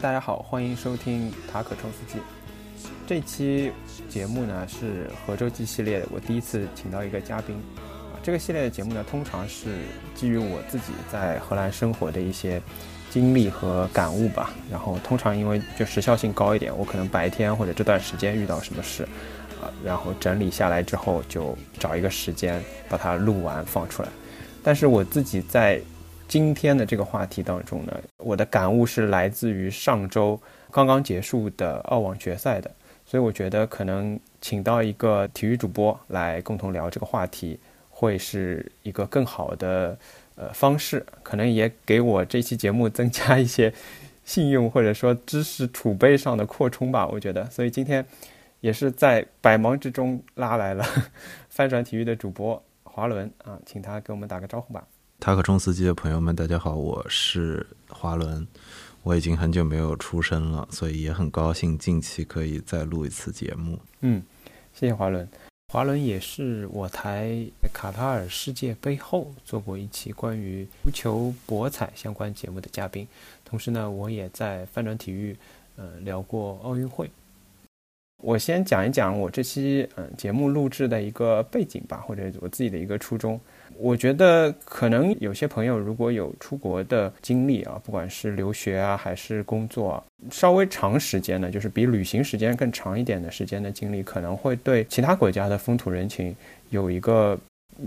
大家好，欢迎收听塔可抽司机。这期节目呢是合周记系列，我第一次请到一个嘉宾。啊，这个系列的节目呢，通常是基于我自己在荷兰生活的一些经历和感悟吧。然后通常因为就时效性高一点，我可能白天或者这段时间遇到什么事，啊，然后整理下来之后，就找一个时间把它录完放出来。但是我自己在今天的这个话题当中呢，我的感悟是来自于上周刚刚结束的澳网决赛的，所以我觉得可能请到一个体育主播来共同聊这个话题，会是一个更好的呃方式，可能也给我这期节目增加一些信用或者说知识储备上的扩充吧。我觉得，所以今天也是在百忙之中拉来了 翻转体育的主播。华伦啊，请他给我们打个招呼吧。塔可冲司机的朋友们，大家好，我是华伦。我已经很久没有出声了，所以也很高兴近期可以再录一次节目。嗯，谢谢华伦。华伦也是我台卡塔尔世界杯后做过一期关于足球博彩相关节目的嘉宾，同时呢，我也在翻转体育呃聊过奥运会。我先讲一讲我这期嗯节目录制的一个背景吧，或者我自己的一个初衷。我觉得可能有些朋友如果有出国的经历啊，不管是留学啊还是工作，稍微长时间的，就是比旅行时间更长一点的时间的经历，可能会对其他国家的风土人情有一个。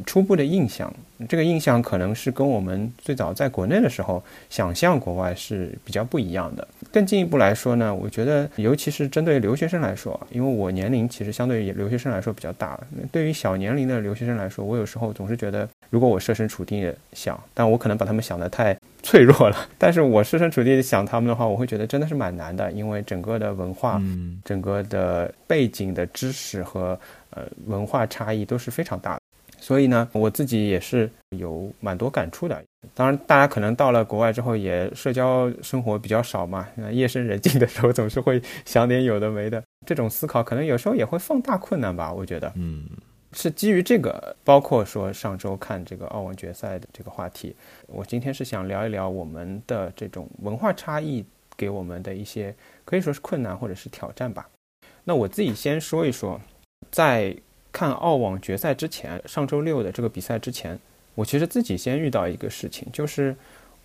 初步的印象，这个印象可能是跟我们最早在国内的时候想象国外是比较不一样的。更进一步来说呢，我觉得，尤其是针对留学生来说，因为我年龄其实相对于留学生来说比较大，对于小年龄的留学生来说，我有时候总是觉得，如果我设身处地想，但我可能把他们想得太脆弱了。但是我设身处地想他们的话，我会觉得真的是蛮难的，因为整个的文化、整个的背景的知识和呃文化差异都是非常大的。所以呢，我自己也是有蛮多感触的。当然，大家可能到了国外之后，也社交生活比较少嘛，那夜深人静的时候，总是会想点有的没的。这种思考可能有时候也会放大困难吧。我觉得，嗯，是基于这个，包括说上周看这个澳网决赛的这个话题，我今天是想聊一聊我们的这种文化差异给我们的一些可以说是困难或者是挑战吧。那我自己先说一说，在。看澳网决赛之前，上周六的这个比赛之前，我其实自己先遇到一个事情，就是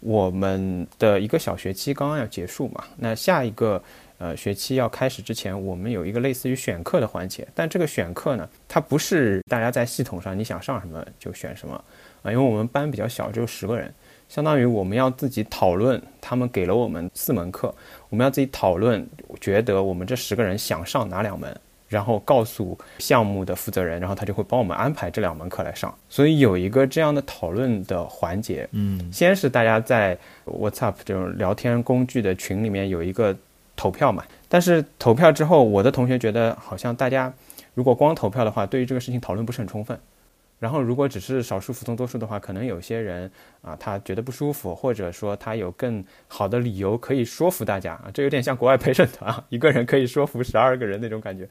我们的一个小学期刚刚要结束嘛，那下一个呃学期要开始之前，我们有一个类似于选课的环节，但这个选课呢，它不是大家在系统上你想上什么就选什么啊，因为我们班比较小，只有十个人，相当于我们要自己讨论，他们给了我们四门课，我们要自己讨论，觉得我们这十个人想上哪两门。然后告诉项目的负责人，然后他就会帮我们安排这两门课来上。所以有一个这样的讨论的环节，嗯，先是大家在 WhatsApp 这种聊天工具的群里面有一个投票嘛。但是投票之后，我的同学觉得好像大家如果光投票的话，对于这个事情讨论不是很充分。然后如果只是少数服从多数的话，可能有些人啊他觉得不舒服，或者说他有更好的理由可以说服大家啊，这有点像国外陪审团啊，一个人可以说服十二个人那种感觉。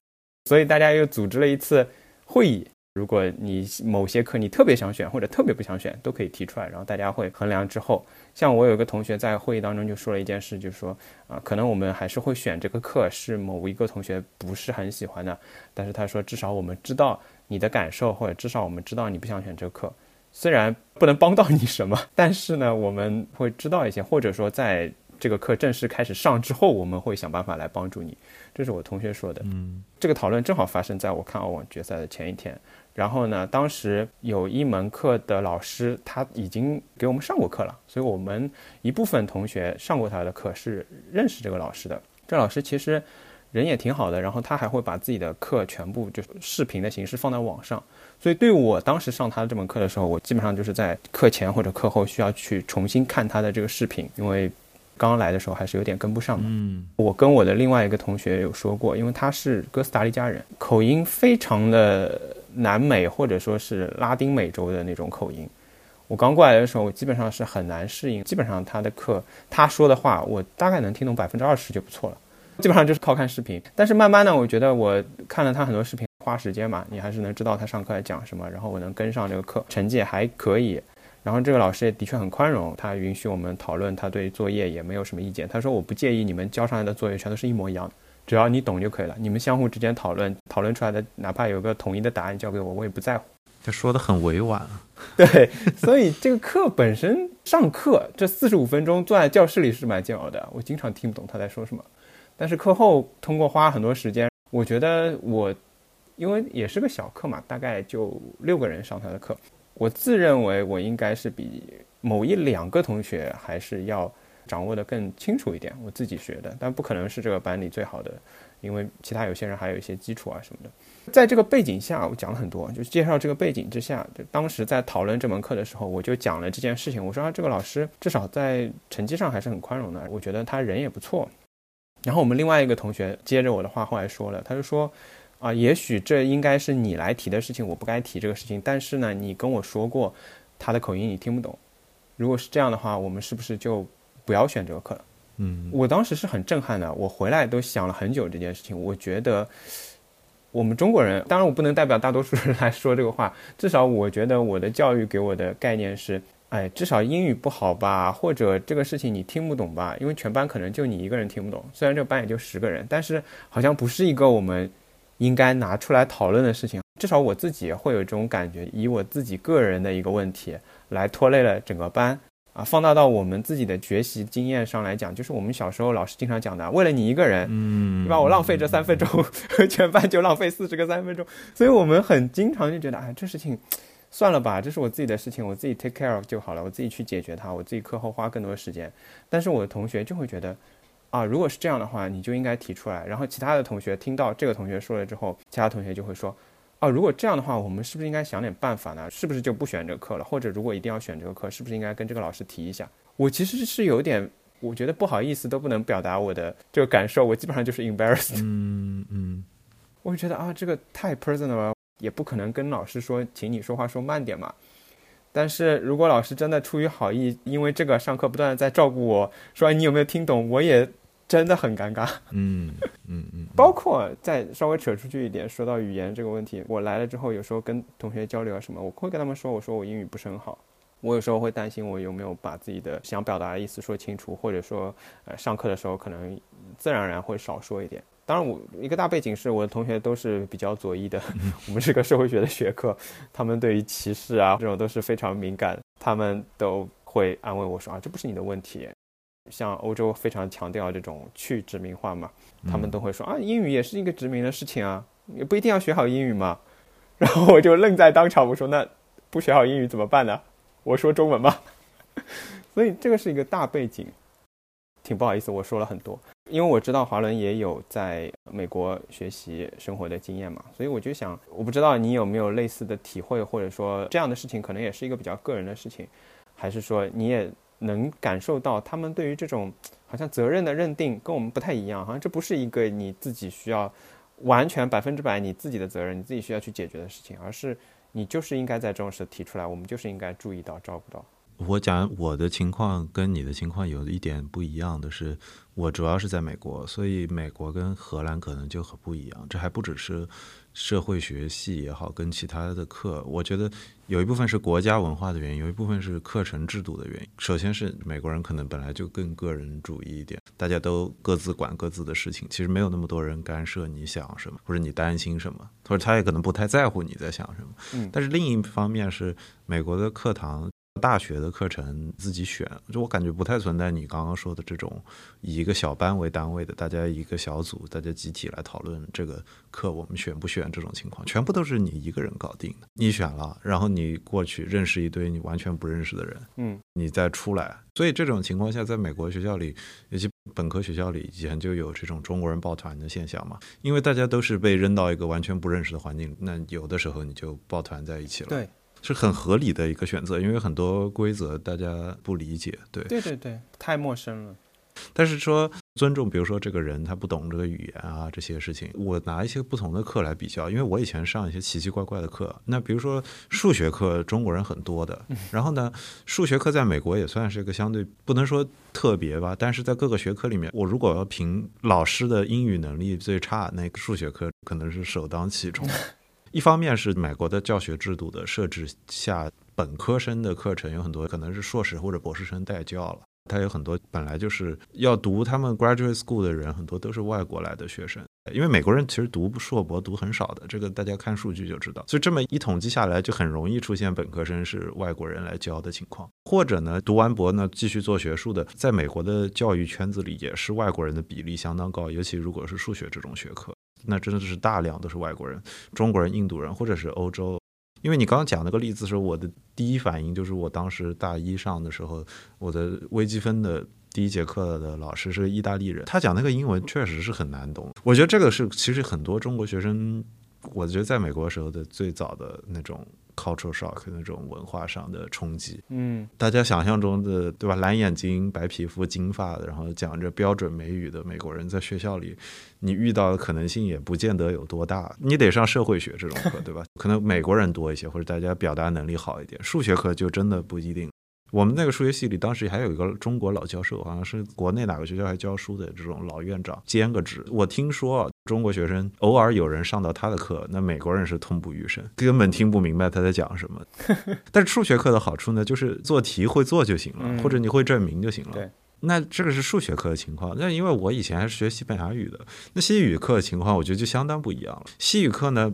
所以大家又组织了一次会议。如果你某些课你特别想选或者特别不想选，都可以提出来，然后大家会衡量之后。像我有一个同学在会议当中就说了一件事，就是说啊，可能我们还是会选这个课，是某一个同学不是很喜欢的。但是他说，至少我们知道你的感受，或者至少我们知道你不想选这个课。虽然不能帮到你什么，但是呢，我们会知道一些，或者说在。这个课正式开始上之后，我们会想办法来帮助你。这是我同学说的。嗯，这个讨论正好发生在我看澳网决赛的前一天。然后呢，当时有一门课的老师他已经给我们上过课了，所以我们一部分同学上过他的课，是认识这个老师的。这老师其实人也挺好的，然后他还会把自己的课全部就是视频的形式放到网上。所以对我当时上他的这门课的时候，我基本上就是在课前或者课后需要去重新看他的这个视频，因为。刚来的时候还是有点跟不上的。嗯，我跟我的另外一个同学有说过，因为他是哥斯达黎加人，口音非常的南美或者说是拉丁美洲的那种口音。我刚过来的时候，我基本上是很难适应。基本上他的课，他说的话，我大概能听懂百分之二十就不错了。基本上就是靠看视频。但是慢慢的，我觉得我看了他很多视频，花时间嘛，你还是能知道他上课在讲什么，然后我能跟上这个课，成绩还可以。然后这个老师也的确很宽容，他允许我们讨论，他对作业也没有什么意见。他说我不介意你们交上来的作业全都是一模一样的，只要你懂就可以了。你们相互之间讨论，讨论出来的哪怕有个统一的答案交给我，我也不在乎。他说的很委婉。对，所以这个课本身上课这四十五分钟坐在教室里是蛮煎熬的，我经常听不懂他在说什么。但是课后通过花很多时间，我觉得我因为也是个小课嘛，大概就六个人上他的课。我自认为我应该是比某一两个同学还是要掌握的更清楚一点，我自己学的，但不可能是这个班里最好的，因为其他有些人还有一些基础啊什么的。在这个背景下，我讲了很多，就是介绍这个背景之下，就当时在讨论这门课的时候，我就讲了这件事情。我说啊，这个老师至少在成绩上还是很宽容的，我觉得他人也不错。然后我们另外一个同学接着我的话后来说了，他就说。啊，也许这应该是你来提的事情，我不该提这个事情。但是呢，你跟我说过，他的口音你听不懂。如果是这样的话，我们是不是就不要选这个课了？嗯，我当时是很震撼的，我回来都想了很久这件事情。我觉得我们中国人，当然我不能代表大多数人来说这个话，至少我觉得我的教育给我的概念是，哎，至少英语不好吧，或者这个事情你听不懂吧，因为全班可能就你一个人听不懂。虽然这个班也就十个人，但是好像不是一个我们。应该拿出来讨论的事情，至少我自己会有这种感觉，以我自己个人的一个问题来拖累了整个班啊。放大到我们自己的学习经验上来讲，就是我们小时候老师经常讲的，为了你一个人，嗯，对吧？我浪费这三分钟，全班就浪费四十个三分钟。所以我们很经常就觉得，哎，这事情算了吧，这是我自己的事情，我自己 take care of 就好了，我自己去解决它，我自己课后花更多的时间。但是我的同学就会觉得。啊，如果是这样的话，你就应该提出来。然后其他的同学听到这个同学说了之后，其他同学就会说：“啊，如果这样的话，我们是不是应该想点办法呢？是不是就不选这个课了？或者如果一定要选这个课，是不是应该跟这个老师提一下？”我其实是有点，我觉得不好意思都不能表达我的这个感受，我基本上就是 embarrassed。嗯嗯，我就觉得啊，这个太 personal 了，也不可能跟老师说，请你说话说慢点嘛。但是如果老师真的出于好意，因为这个上课不断的在照顾我，说你有没有听懂，我也。真的很尴尬，嗯嗯嗯，包括再稍微扯出去一点，说到语言这个问题，我来了之后，有时候跟同学交流啊什么，我会跟他们说，我说我英语不是很好，我有时候会担心我有没有把自己的想表达的意思说清楚，或者说，呃，上课的时候可能自然而然会少说一点。当然，我一个大背景是我的同学都是比较左翼的，我们是个社会学的学科，他们对于歧视啊这种都是非常敏感，他们都会安慰我说啊，这不是你的问题。像欧洲非常强调这种去殖民化嘛，他们都会说啊，英语也是一个殖民的事情啊，也不一定要学好英语嘛。然后我就愣在当场，我说那不学好英语怎么办呢？我说中文嘛。所以这个是一个大背景，挺不好意思，我说了很多，因为我知道华伦也有在美国学习生活的经验嘛，所以我就想，我不知道你有没有类似的体会，或者说这样的事情可能也是一个比较个人的事情，还是说你也。能感受到他们对于这种好像责任的认定跟我们不太一样，好像这不是一个你自己需要完全百分之百你自己的责任，你自己需要去解决的事情，而是你就是应该在这种时提出来，我们就是应该注意到照顾到。我讲我的情况跟你的情况有一点不一样的是，我主要是在美国，所以美国跟荷兰可能就很不一样。这还不只是。社会学系也好，跟其他的课，我觉得有一部分是国家文化的原因，有一部分是课程制度的原因。首先是美国人可能本来就更个人主义一点，大家都各自管各自的事情，其实没有那么多人干涉你想什么，或者你担心什么，或者他也可能不太在乎你在想什么。嗯，但是另一方面是美国的课堂。大学的课程自己选，就我感觉不太存在你刚刚说的这种以一个小班为单位的，大家一个小组，大家集体来讨论这个课我们选不选这种情况，全部都是你一个人搞定的。你选了，然后你过去认识一堆你完全不认识的人，嗯，你再出来。所以这种情况下，在美国学校里，尤其本科学校里，以前就有这种中国人抱团的现象嘛，因为大家都是被扔到一个完全不认识的环境，那有的时候你就抱团在一起了。对。是很合理的一个选择，因为很多规则大家不理解，对对对对，太陌生了。但是说尊重，比如说这个人他不懂这个语言啊，这些事情，我拿一些不同的课来比较，因为我以前上一些奇奇怪怪的课，那比如说数学课，中国人很多的，然后呢，数学课在美国也算是一个相对不能说特别吧，但是在各个学科里面，我如果要凭老师的英语能力最差，那个数学课可能是首当其冲。一方面是美国的教学制度的设置下本科生的课程有很多可能是硕士或者博士生代教了。他有很多本来就是要读他们 graduate school 的人，很多都是外国来的学生。因为美国人其实读硕博读很少的，这个大家看数据就知道。所以这么一统计下来，就很容易出现本科生是外国人来教的情况，或者呢，读完博呢继续做学术的，在美国的教育圈子里也是外国人的比例相当高，尤其如果是数学这种学科，那真的是大量都是外国人，中国人、印度人或者是欧洲。因为你刚刚讲那个例子时候，我的第一反应就是我当时大一上的时候，我的微积分的。第一节课的老师是意大利人，他讲那个英文确实是很难懂。我觉得这个是其实很多中国学生，我觉得在美国时候的最早的那种 cultural shock 那种文化上的冲击。嗯，大家想象中的对吧？蓝眼睛、白皮肤、金发的，然后讲着标准美语的美国人，在学校里你遇到的可能性也不见得有多大。你得上社会学这种课，对吧？可能美国人多一些，或者大家表达能力好一点。数学课就真的不一定。我们那个数学系里，当时还有一个中国老教授，好像是国内哪个学校还教书的这种老院长兼个职。我听说中国学生偶尔有人上到他的课，那美国人是痛不欲生，根本听不明白他在讲什么。但是数学课的好处呢，就是做题会做就行了，或者你会证明就行了。对，那这个是数学课的情况。那因为我以前还是学西班牙语的，那西语课的情况，我觉得就相当不一样了。西语课呢？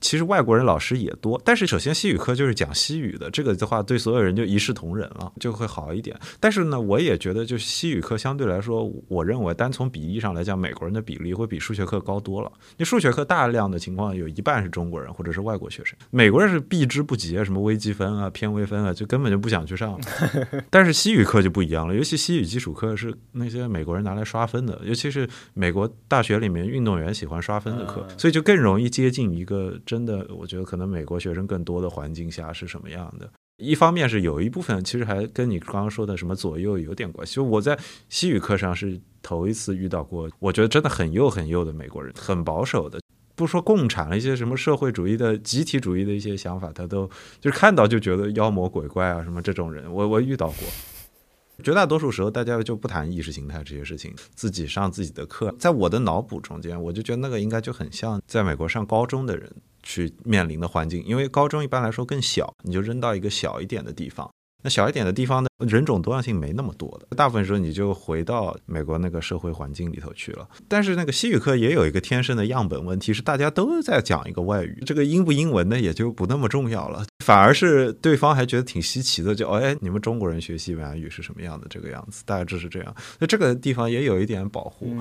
其实外国人老师也多，但是首先西语课就是讲西语的，这个的话对所有人就一视同仁了，就会好一点。但是呢，我也觉得就是西语课相对来说，我认为单从比例上来讲，美国人的比例会比数学课高多了。你数学课大量的情况有一半是中国人或者是外国学生，美国人是避之不及啊，什么微积分啊、偏微分啊，就根本就不想去上。但是西语课就不一样了，尤其西语基础课是那些美国人拿来刷分的，尤其是美国大学里面运动员喜欢刷分的课，所以就更容易接近一个。真的，我觉得可能美国学生更多的环境下是什么样的？一方面是有一部分其实还跟你刚刚说的什么左右有点关系。就我在西语课上是头一次遇到过，我觉得真的很右很右的美国人，很保守的，不说共产了一些什么社会主义的集体主义的一些想法，他都就是看到就觉得妖魔鬼怪啊什么这种人，我我遇到过。绝大多数时候，大家就不谈意识形态这些事情，自己上自己的课。在我的脑补中间，我就觉得那个应该就很像在美国上高中的人去面临的环境，因为高中一般来说更小，你就扔到一个小一点的地方。那小一点的地方呢，人种多样性没那么多的，大部分时候你就回到美国那个社会环境里头去了。但是那个西语课也有一个天生的样本问题，是大家都在讲一个外语，这个英不英文呢也就不那么重要了，反而是对方还觉得挺稀奇的，就哎，你们中国人学西班牙语是什么样的这个样子，大致是这样。那这个地方也有一点保护，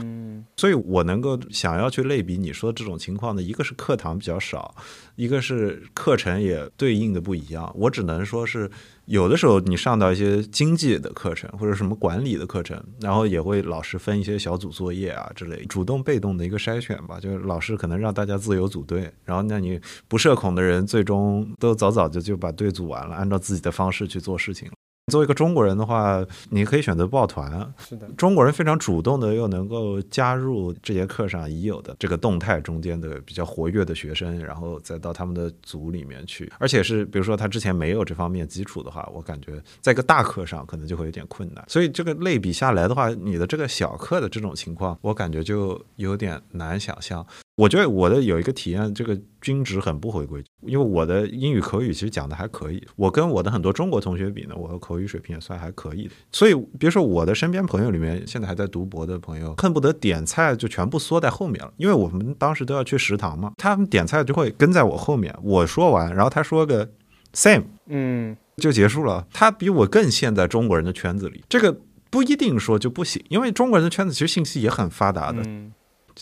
所以我能够想要去类比你说这种情况呢，一个是课堂比较少，一个是课程也对应的不一样。我只能说是。有的时候你上到一些经济的课程或者什么管理的课程，然后也会老师分一些小组作业啊之类，主动被动的一个筛选吧，就是老师可能让大家自由组队，然后那你不社恐的人最终都早早就就把队组完了，按照自己的方式去做事情。作为一个中国人的话，你可以选择抱团。是的，中国人非常主动的，又能够加入这节课上已有的这个动态中间的比较活跃的学生，然后再到他们的组里面去。而且是，比如说他之前没有这方面基础的话，我感觉在一个大课上可能就会有点困难。所以这个类比下来的话，你的这个小课的这种情况，我感觉就有点难想象。我觉得我的有一个体验，这个均值很不回归，因为我的英语口语其实讲的还可以，我跟我的很多中国同学比呢，我的口语水平也算还可以。所以别说我的身边朋友里面，现在还在读博的朋友，恨不得点菜就全部缩在后面了，因为我们当时都要去食堂嘛，他们点菜就会跟在我后面，我说完，然后他说个 same，嗯，就结束了。他比我更陷在中国人的圈子里，这个不一定说就不行，因为中国人的圈子其实信息也很发达的。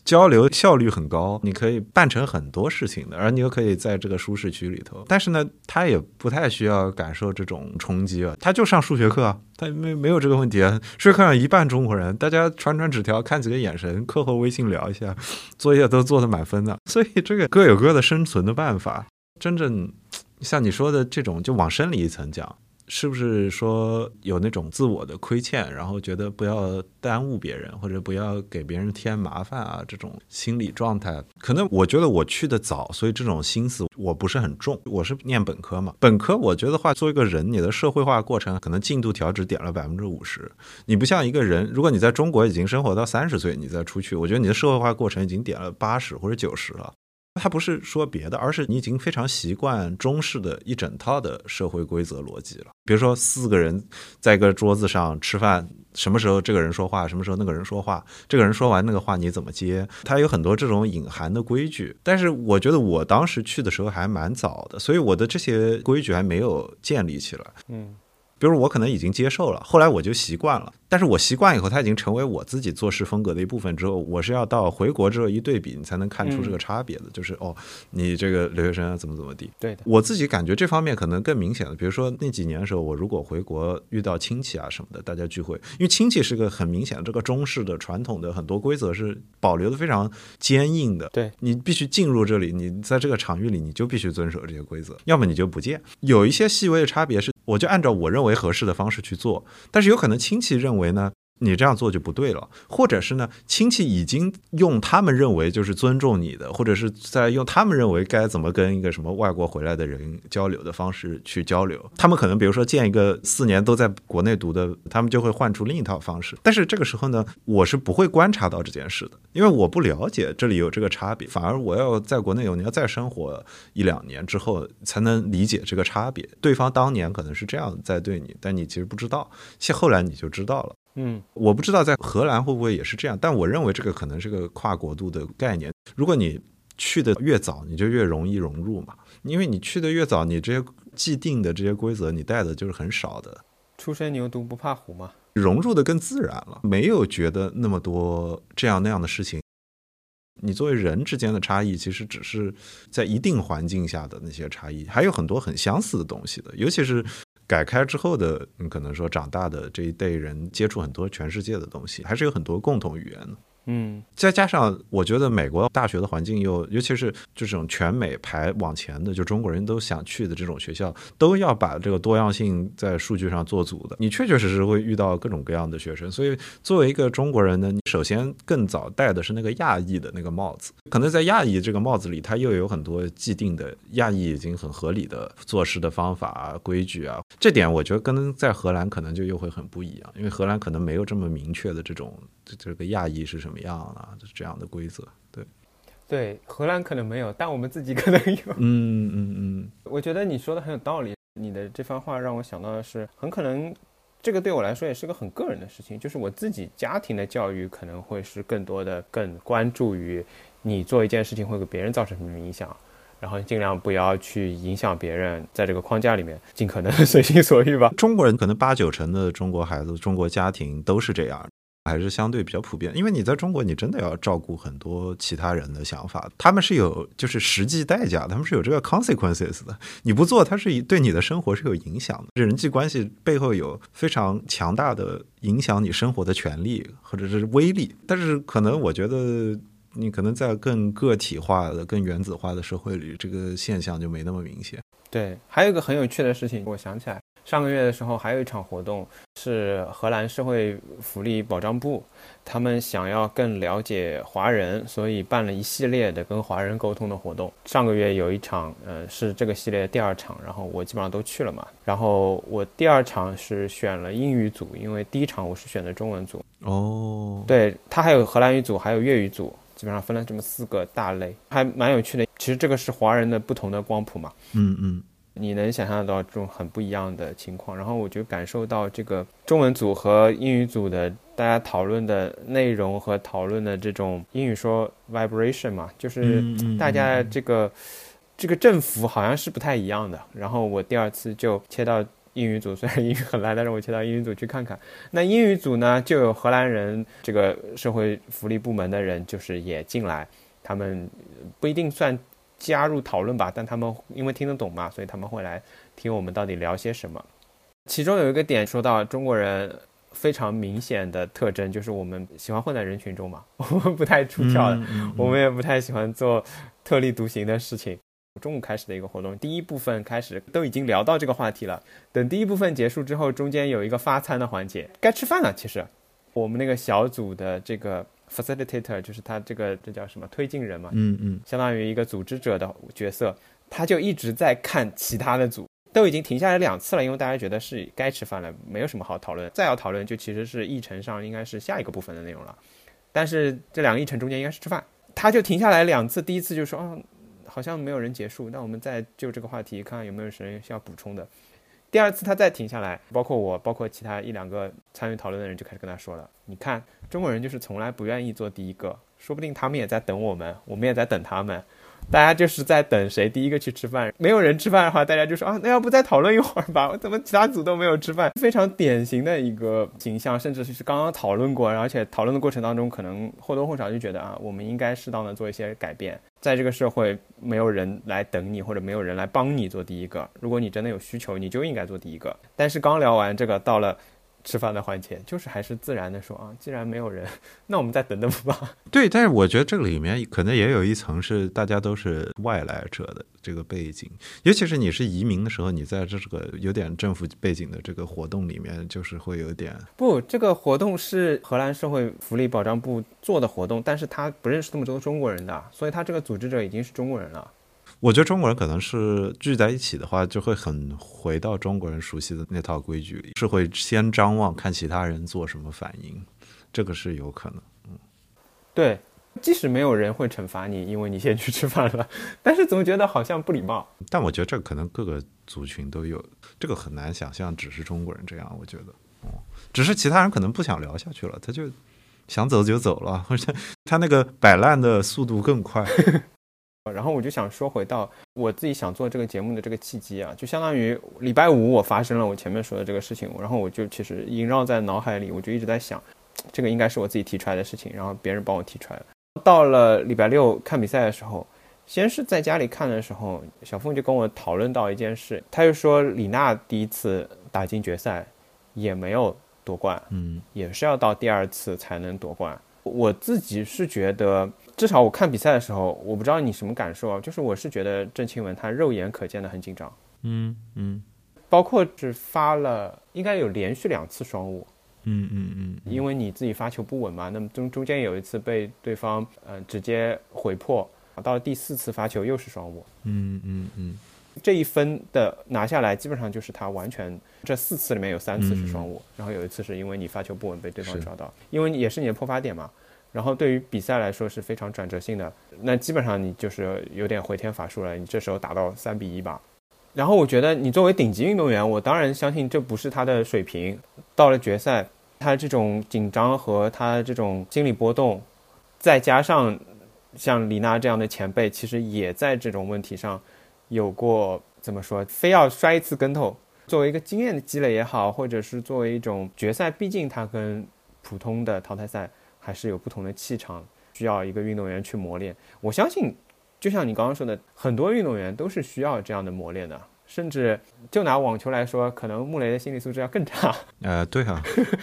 交流效率很高，你可以办成很多事情的，而你又可以在这个舒适区里头。但是呢，他也不太需要感受这种冲击啊，他就上数学课啊，他没没有这个问题啊。数学课上一半中国人，大家传传纸条，看几个眼神，课后微信聊一下，作业都做的满分的。所以这个各有各的生存的办法。真正像你说的这种，就往深里一层讲。是不是说有那种自我的亏欠，然后觉得不要耽误别人，或者不要给别人添麻烦啊？这种心理状态，可能我觉得我去的早，所以这种心思我不是很重。我是念本科嘛，本科我觉得话，做一个人，你的社会化过程可能进度条只点了百分之五十。你不像一个人，如果你在中国已经生活到三十岁，你再出去，我觉得你的社会化过程已经点了八十或者九十了。他不是说别的，而是你已经非常习惯中式的一整套的社会规则逻辑了。比如说四个人在一个桌子上吃饭，什么时候这个人说话，什么时候那个人说话，这个人说完那个话你怎么接，他有很多这种隐含的规矩。但是我觉得我当时去的时候还蛮早的，所以我的这些规矩还没有建立起来。嗯。比如我可能已经接受了，后来我就习惯了。但是我习惯以后，它已经成为我自己做事风格的一部分之后，我是要到回国之后一对比，你才能看出这个差别的。就是哦，你这个留学生怎么怎么地。对的，我自己感觉这方面可能更明显的。比如说那几年的时候，我如果回国遇到亲戚啊什么的，大家聚会，因为亲戚是个很明显的这个中式的传统的很多规则是保留的非常坚硬的。对你必须进入这里，你在这个场域里你就必须遵守这些规则，要么你就不见。有一些细微的差别是。我就按照我认为为合适的方式去做，但是有可能亲戚认为呢？你这样做就不对了，或者是呢？亲戚已经用他们认为就是尊重你的，或者是在用他们认为该怎么跟一个什么外国回来的人交流的方式去交流。他们可能比如说见一个四年都在国内读的，他们就会换出另一套方式。但是这个时候呢，我是不会观察到这件事的，因为我不了解这里有这个差别。反而我要在国内有你要再生活一两年之后，才能理解这个差别。对方当年可能是这样在对你，但你其实不知道，现后来你就知道了。嗯，我不知道在荷兰会不会也是这样，但我认为这个可能是个跨国度的概念。如果你去的越早，你就越容易融入嘛，因为你去的越早，你这些既定的这些规则你带的就是很少的。初生牛犊不怕虎嘛，融入的更自然了，没有觉得那么多这样那样的事情。你作为人之间的差异，其实只是在一定环境下的那些差异，还有很多很相似的东西的，尤其是。改开之后的，你可能说长大的这一代人接触很多全世界的东西，还是有很多共同语言的。嗯，再加上我觉得美国大学的环境又，尤其是这种全美排往前的，就中国人都想去的这种学校，都要把这个多样性在数据上做足的。你确确实实会遇到各种各样的学生，所以作为一个中国人呢，你首先更早戴的是那个亚裔的那个帽子，可能在亚裔这个帽子里，它又有很多既定的亚裔已经很合理的做事的方法啊、规矩啊。这点我觉得跟在荷兰可能就又会很不一样，因为荷兰可能没有这么明确的这种这个亚裔是什么。怎么样啊？就是这样的规则，对，对，荷兰可能没有，但我们自己可能有。嗯嗯嗯，我觉得你说的很有道理。你的这番话让我想到的是，很可能这个对我来说也是个很个人的事情，就是我自己家庭的教育可能会是更多的更关注于你做一件事情会给别人造成什么影响，然后尽量不要去影响别人，在这个框架里面尽可能随心所欲吧。中国人可能八九成的中国孩子、中国家庭都是这样。还是相对比较普遍，因为你在中国，你真的要照顾很多其他人的想法，他们是有就是实际代价，他们是有这个 consequences 的。你不做，它是对你的生活是有影响的。人际关系背后有非常强大的影响你生活的权利或者是威力。但是可能我觉得，你可能在更个体化的、更原子化的社会里，这个现象就没那么明显。对，还有一个很有趣的事情，我想起来。上个月的时候，还有一场活动是荷兰社会福利保障部，他们想要更了解华人，所以办了一系列的跟华人沟通的活动。上个月有一场，呃，是这个系列的第二场，然后我基本上都去了嘛。然后我第二场是选了英语组，因为第一场我是选的中文组。哦，对，他还有荷兰语组，还有粤语组，基本上分了这么四个大类，还蛮有趣的。其实这个是华人的不同的光谱嘛。嗯嗯。你能想象到这种很不一样的情况，然后我就感受到这个中文组和英语组的大家讨论的内容和讨论的这种英语说 vibration 嘛，就是大家这个这个振幅好像是不太一样的。然后我第二次就切到英语组，虽然英语很烂，但是我切到英语组去看看。那英语组呢，就有荷兰人这个社会福利部门的人，就是也进来，他们不一定算。加入讨论吧，但他们因为听得懂嘛，所以他们会来听我们到底聊些什么。其中有一个点说到中国人非常明显的特征，就是我们喜欢混在人群中嘛，我们不太出挑的，我们也不太喜欢做特立独行的事情。中午开始的一个活动，第一部分开始都已经聊到这个话题了。等第一部分结束之后，中间有一个发餐的环节，该吃饭了。其实我们那个小组的这个。Facilitator 就是他这个这叫什么推进人嘛，嗯嗯，相当于一个组织者的角色，他就一直在看其他的组，都已经停下来两次了，因为大家觉得是该吃饭了，没有什么好讨论，再要讨论就其实是议程上应该是下一个部分的内容了，但是这两个议程中间应该是吃饭，他就停下来两次，第一次就说啊好像没有人结束，那我们再就这个话题看看有没有谁需要补充的。第二次他再停下来，包括我，包括其他一两个参与讨论的人就开始跟他说了：“你看，中国人就是从来不愿意做第一个，说不定他们也在等我们，我们也在等他们。”大家就是在等谁第一个去吃饭，没有人吃饭的话，大家就说啊，那要不再讨论一会儿吧？我怎么其他组都没有吃饭？非常典型的一个形象，甚至是刚刚讨论过，而且讨论的过程当中，可能或多或少就觉得啊，我们应该适当的做一些改变。在这个社会，没有人来等你，或者没有人来帮你做第一个。如果你真的有需求，你就应该做第一个。但是刚聊完这个，到了。吃饭的环节就是还是自然的说啊，既然没有人，那我们再等等吧。对，但是我觉得这个里面可能也有一层是大家都是外来者的这个背景，尤其是你是移民的时候，你在这个有点政府背景的这个活动里面，就是会有点不。这个活动是荷兰社会福利保障部做的活动，但是他不认识这么多中国人的，所以他这个组织者已经是中国人了。我觉得中国人可能是聚在一起的话，就会很回到中国人熟悉的那套规矩里，是会先张望看其他人做什么反应，这个是有可能。嗯，对，即使没有人会惩罚你，因为你先去吃饭了，但是总觉得好像不礼貌。但我觉得这可能各个族群都有，这个很难想象只是中国人这样。我觉得，哦，只是其他人可能不想聊下去了，他就想走就走了，或者他那个摆烂的速度更快。然后我就想说回到我自己想做这个节目的这个契机啊，就相当于礼拜五我发生了我前面说的这个事情，然后我就其实萦绕在脑海里，我就一直在想，这个应该是我自己提出来的事情，然后别人帮我提出来了。到了礼拜六看比赛的时候，先是在家里看的时候，小凤就跟我讨论到一件事，他就说李娜第一次打进决赛也没有夺冠，嗯，也是要到第二次才能夺冠。我自己是觉得。至少我看比赛的时候，我不知道你什么感受啊？就是我是觉得郑钦文他肉眼可见的很紧张，嗯嗯，包括只发了应该有连续两次双误，嗯嗯嗯，因为你自己发球不稳嘛，那么中中间有一次被对方呃直接回破，到了第四次发球又是双误，嗯嗯嗯，这一分的拿下来基本上就是他完全这四次里面有三次是双误，然后有一次是因为你发球不稳被对方抓到，因为也是你的破发点嘛。然后对于比赛来说是非常转折性的，那基本上你就是有点回天乏术了。你这时候打到三比一吧，然后我觉得你作为顶级运动员，我当然相信这不是他的水平。到了决赛，他这种紧张和他这种心理波动，再加上像李娜这样的前辈，其实也在这种问题上有过怎么说，非要摔一次跟头，作为一个经验的积累也好，或者是作为一种决赛，毕竟它跟普通的淘汰赛。还是有不同的气场，需要一个运动员去磨练。我相信，就像你刚刚说的，很多运动员都是需要这样的磨练的。甚至就拿网球来说，可能穆雷的心理素质要更差。呃，对啊。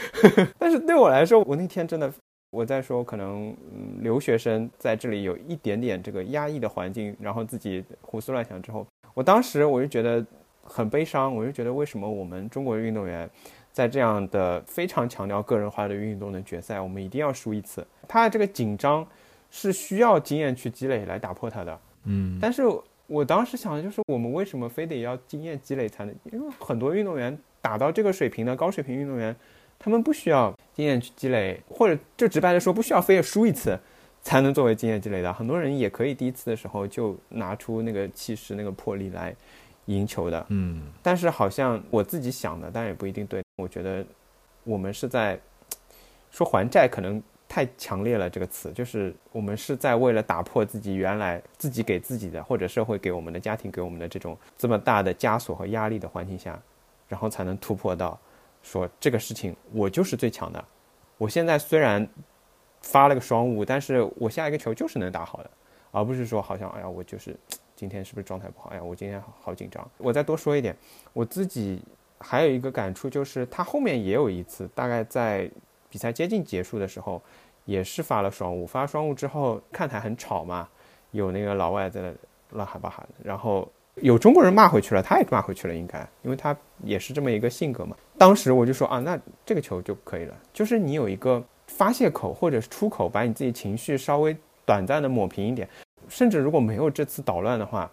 但是对我来说，我那天真的，我在说，可能留学生在这里有一点点这个压抑的环境，然后自己胡思乱想之后，我当时我就觉得很悲伤，我就觉得为什么我们中国的运动员。在这样的非常强调个人化的运动的决赛，我们一定要输一次。他的这个紧张是需要经验去积累来打破他的。嗯，但是我当时想的就是，我们为什么非得要经验积累才能？因为很多运动员打到这个水平的高水平运动员，他们不需要经验去积累，或者就直白的说，不需要非得输一次才能作为经验积累的。很多人也可以第一次的时候就拿出那个气势、那个魄力来。赢球的，嗯，但是好像我自己想的，但也不一定对。我觉得我们是在说还债，可能太强烈了。这个词就是我们是在为了打破自己原来自己给自己的，或者社会给我们的、家庭给我们的这种这么大的枷锁和压力的环境下，然后才能突破到说这个事情我就是最强的。我现在虽然发了个双误，但是我下一个球就是能打好的，而不是说好像哎呀我就是。今天是不是状态不好？哎呀，我今天好紧张。我再多说一点，我自己还有一个感触，就是他后面也有一次，大概在比赛接近结束的时候，也是发了双误。发双误之后，看台很吵嘛，有那个老外在那乱喊吧喊，然后有中国人骂回去了，他也骂回去了，应该，因为他也是这么一个性格嘛。当时我就说啊，那这个球就可以了，就是你有一个发泄口或者出口，把你自己情绪稍微短暂的抹平一点。甚至如果没有这次捣乱的话，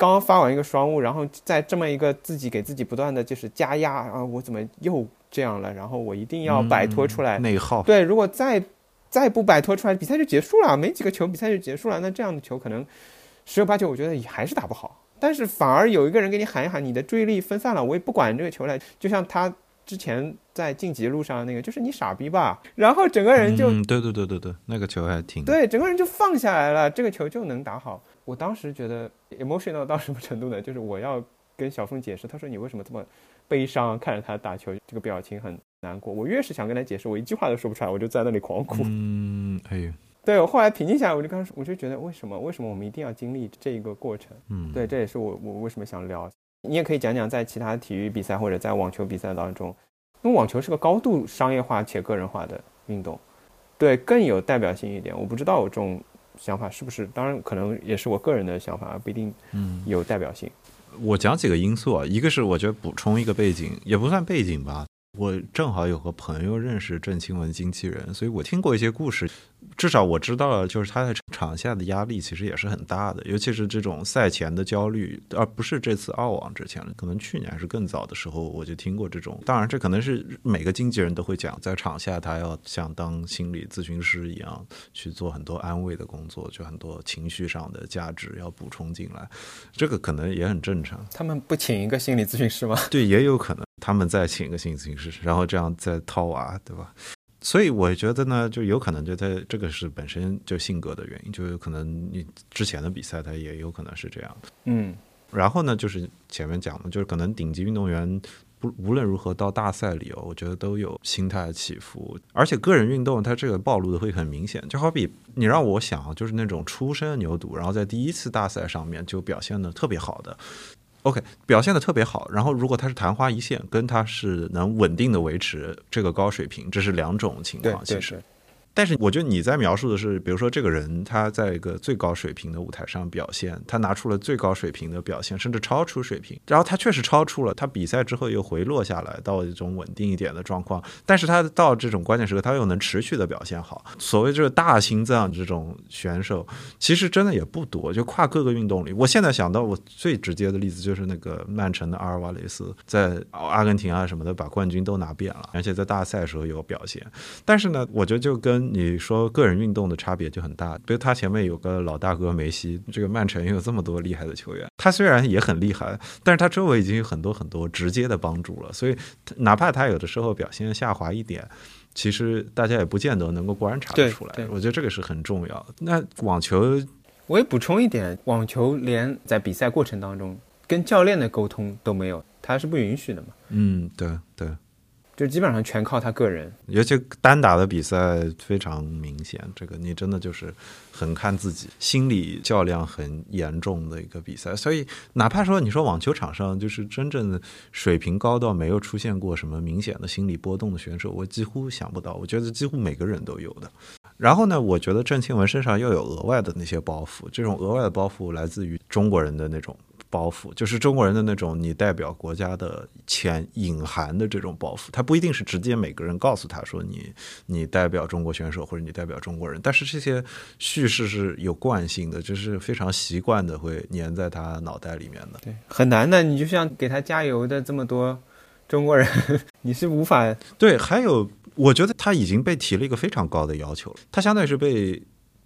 刚刚发完一个双误，然后在这么一个自己给自己不断的就是加压啊，我怎么又这样了？然后我一定要摆脱出来，内耗。对，如果再再不摆脱出来，比赛就结束了，没几个球，比赛就结束了。那这样的球可能十有八九我觉得也还是打不好。但是反而有一个人给你喊一喊，你的注意力分散了，我也不管这个球了。就像他之前在晋级路上那个，就是你傻逼吧，然后整个人就，嗯，对对对对对，那个球还挺对，整个人就放下来了，这个球就能打好。我当时觉得 emotional 到什么程度呢？就是我要跟小凤解释，他说你为什么这么悲伤，看着他打球，这个表情很难过。我越是想跟他解释，我一句话都说不出来，我就在那里狂哭。嗯，哎呦。对我后来平静下来，我就刚我就觉得为什么为什么我们一定要经历这一个过程？嗯，对，这也是我我为什么想聊。你也可以讲讲在其他体育比赛或者在网球比赛当中，因为网球是个高度商业化且个人化的运动，对更有代表性一点。我不知道我这种想法是不是，当然可能也是我个人的想法，不一定嗯有代表性。我讲几个因素啊，一个是我觉得补充一个背景，也不算背景吧。我正好有个朋友认识郑钦文经纪人，所以我听过一些故事。至少我知道了，就是他在场下的压力其实也是很大的，尤其是这种赛前的焦虑，而不是这次澳网之前可能去年还是更早的时候，我就听过这种。当然，这可能是每个经纪人都会讲，在场下他要像当心理咨询师一样去做很多安慰的工作，就很多情绪上的价值要补充进来，这个可能也很正常。他们不请一个心理咨询师吗？对，也有可能他们再请一个心理咨询师，然后这样再套娃，对吧？所以我觉得呢，就有可能就他这个是本身就性格的原因，就有可能你之前的比赛他也有可能是这样的。嗯，然后呢，就是前面讲的，就是可能顶级运动员不无论如何到大赛里哦，我觉得都有心态起伏，而且个人运动它这个暴露的会很明显。就好比你让我想，就是那种初生牛犊，然后在第一次大赛上面就表现的特别好的。OK，表现的特别好。然后，如果他是昙花一现，跟他是能稳定的维持这个高水平，这是两种情况。其实，但是我觉得你在描述的是，比如说这个人他在一个最高水平的舞台上表现，他拿出了最高水平的表现，甚至超出水平。然后他确实超出了，他比赛之后又回落下来到一种稳定一点的状况。但是他到这种关键时刻，他又能持续的表现好。所谓这个大心脏这种选手，其实真的也不多。就跨各个运动里，我现在想到我最直接的例子就是那个曼城的阿尔瓦雷斯，在阿根廷啊什么的把冠军都拿遍了，而且在大赛时候有表现。但是呢，我觉得就跟你说个人运动的差别就很大，比如他前面有个老大哥梅西，这个曼城有这么多厉害的球员，他虽然也很厉害，但是他周围已经有很多很多直接的帮助了，所以哪怕他有的时候表现下滑一点，其实大家也不见得能够观察得出来。我觉得这个是很重要。那网球，我也补充一点，网球连在比赛过程当中跟教练的沟通都没有，他是不允许的嘛？嗯，对对。就基本上全靠他个人，尤其单打的比赛非常明显，这个你真的就是很看自己，心理较量很严重的一个比赛。所以哪怕说你说网球场上就是真正水平高到没有出现过什么明显的心理波动的选手，我几乎想不到。我觉得几乎每个人都有的。然后呢，我觉得郑钦文身上又有额外的那些包袱，这种额外的包袱来自于中国人的那种。包袱就是中国人的那种，你代表国家的潜隐含的这种包袱，他不一定是直接每个人告诉他说你你代表中国选手或者你代表中国人，但是这些叙事是有惯性的，就是非常习惯的会粘在他脑袋里面的。对，很难的。你就像给他加油的这么多中国人，你是无法对。还有，我觉得他已经被提了一个非常高的要求了，他相当于是被。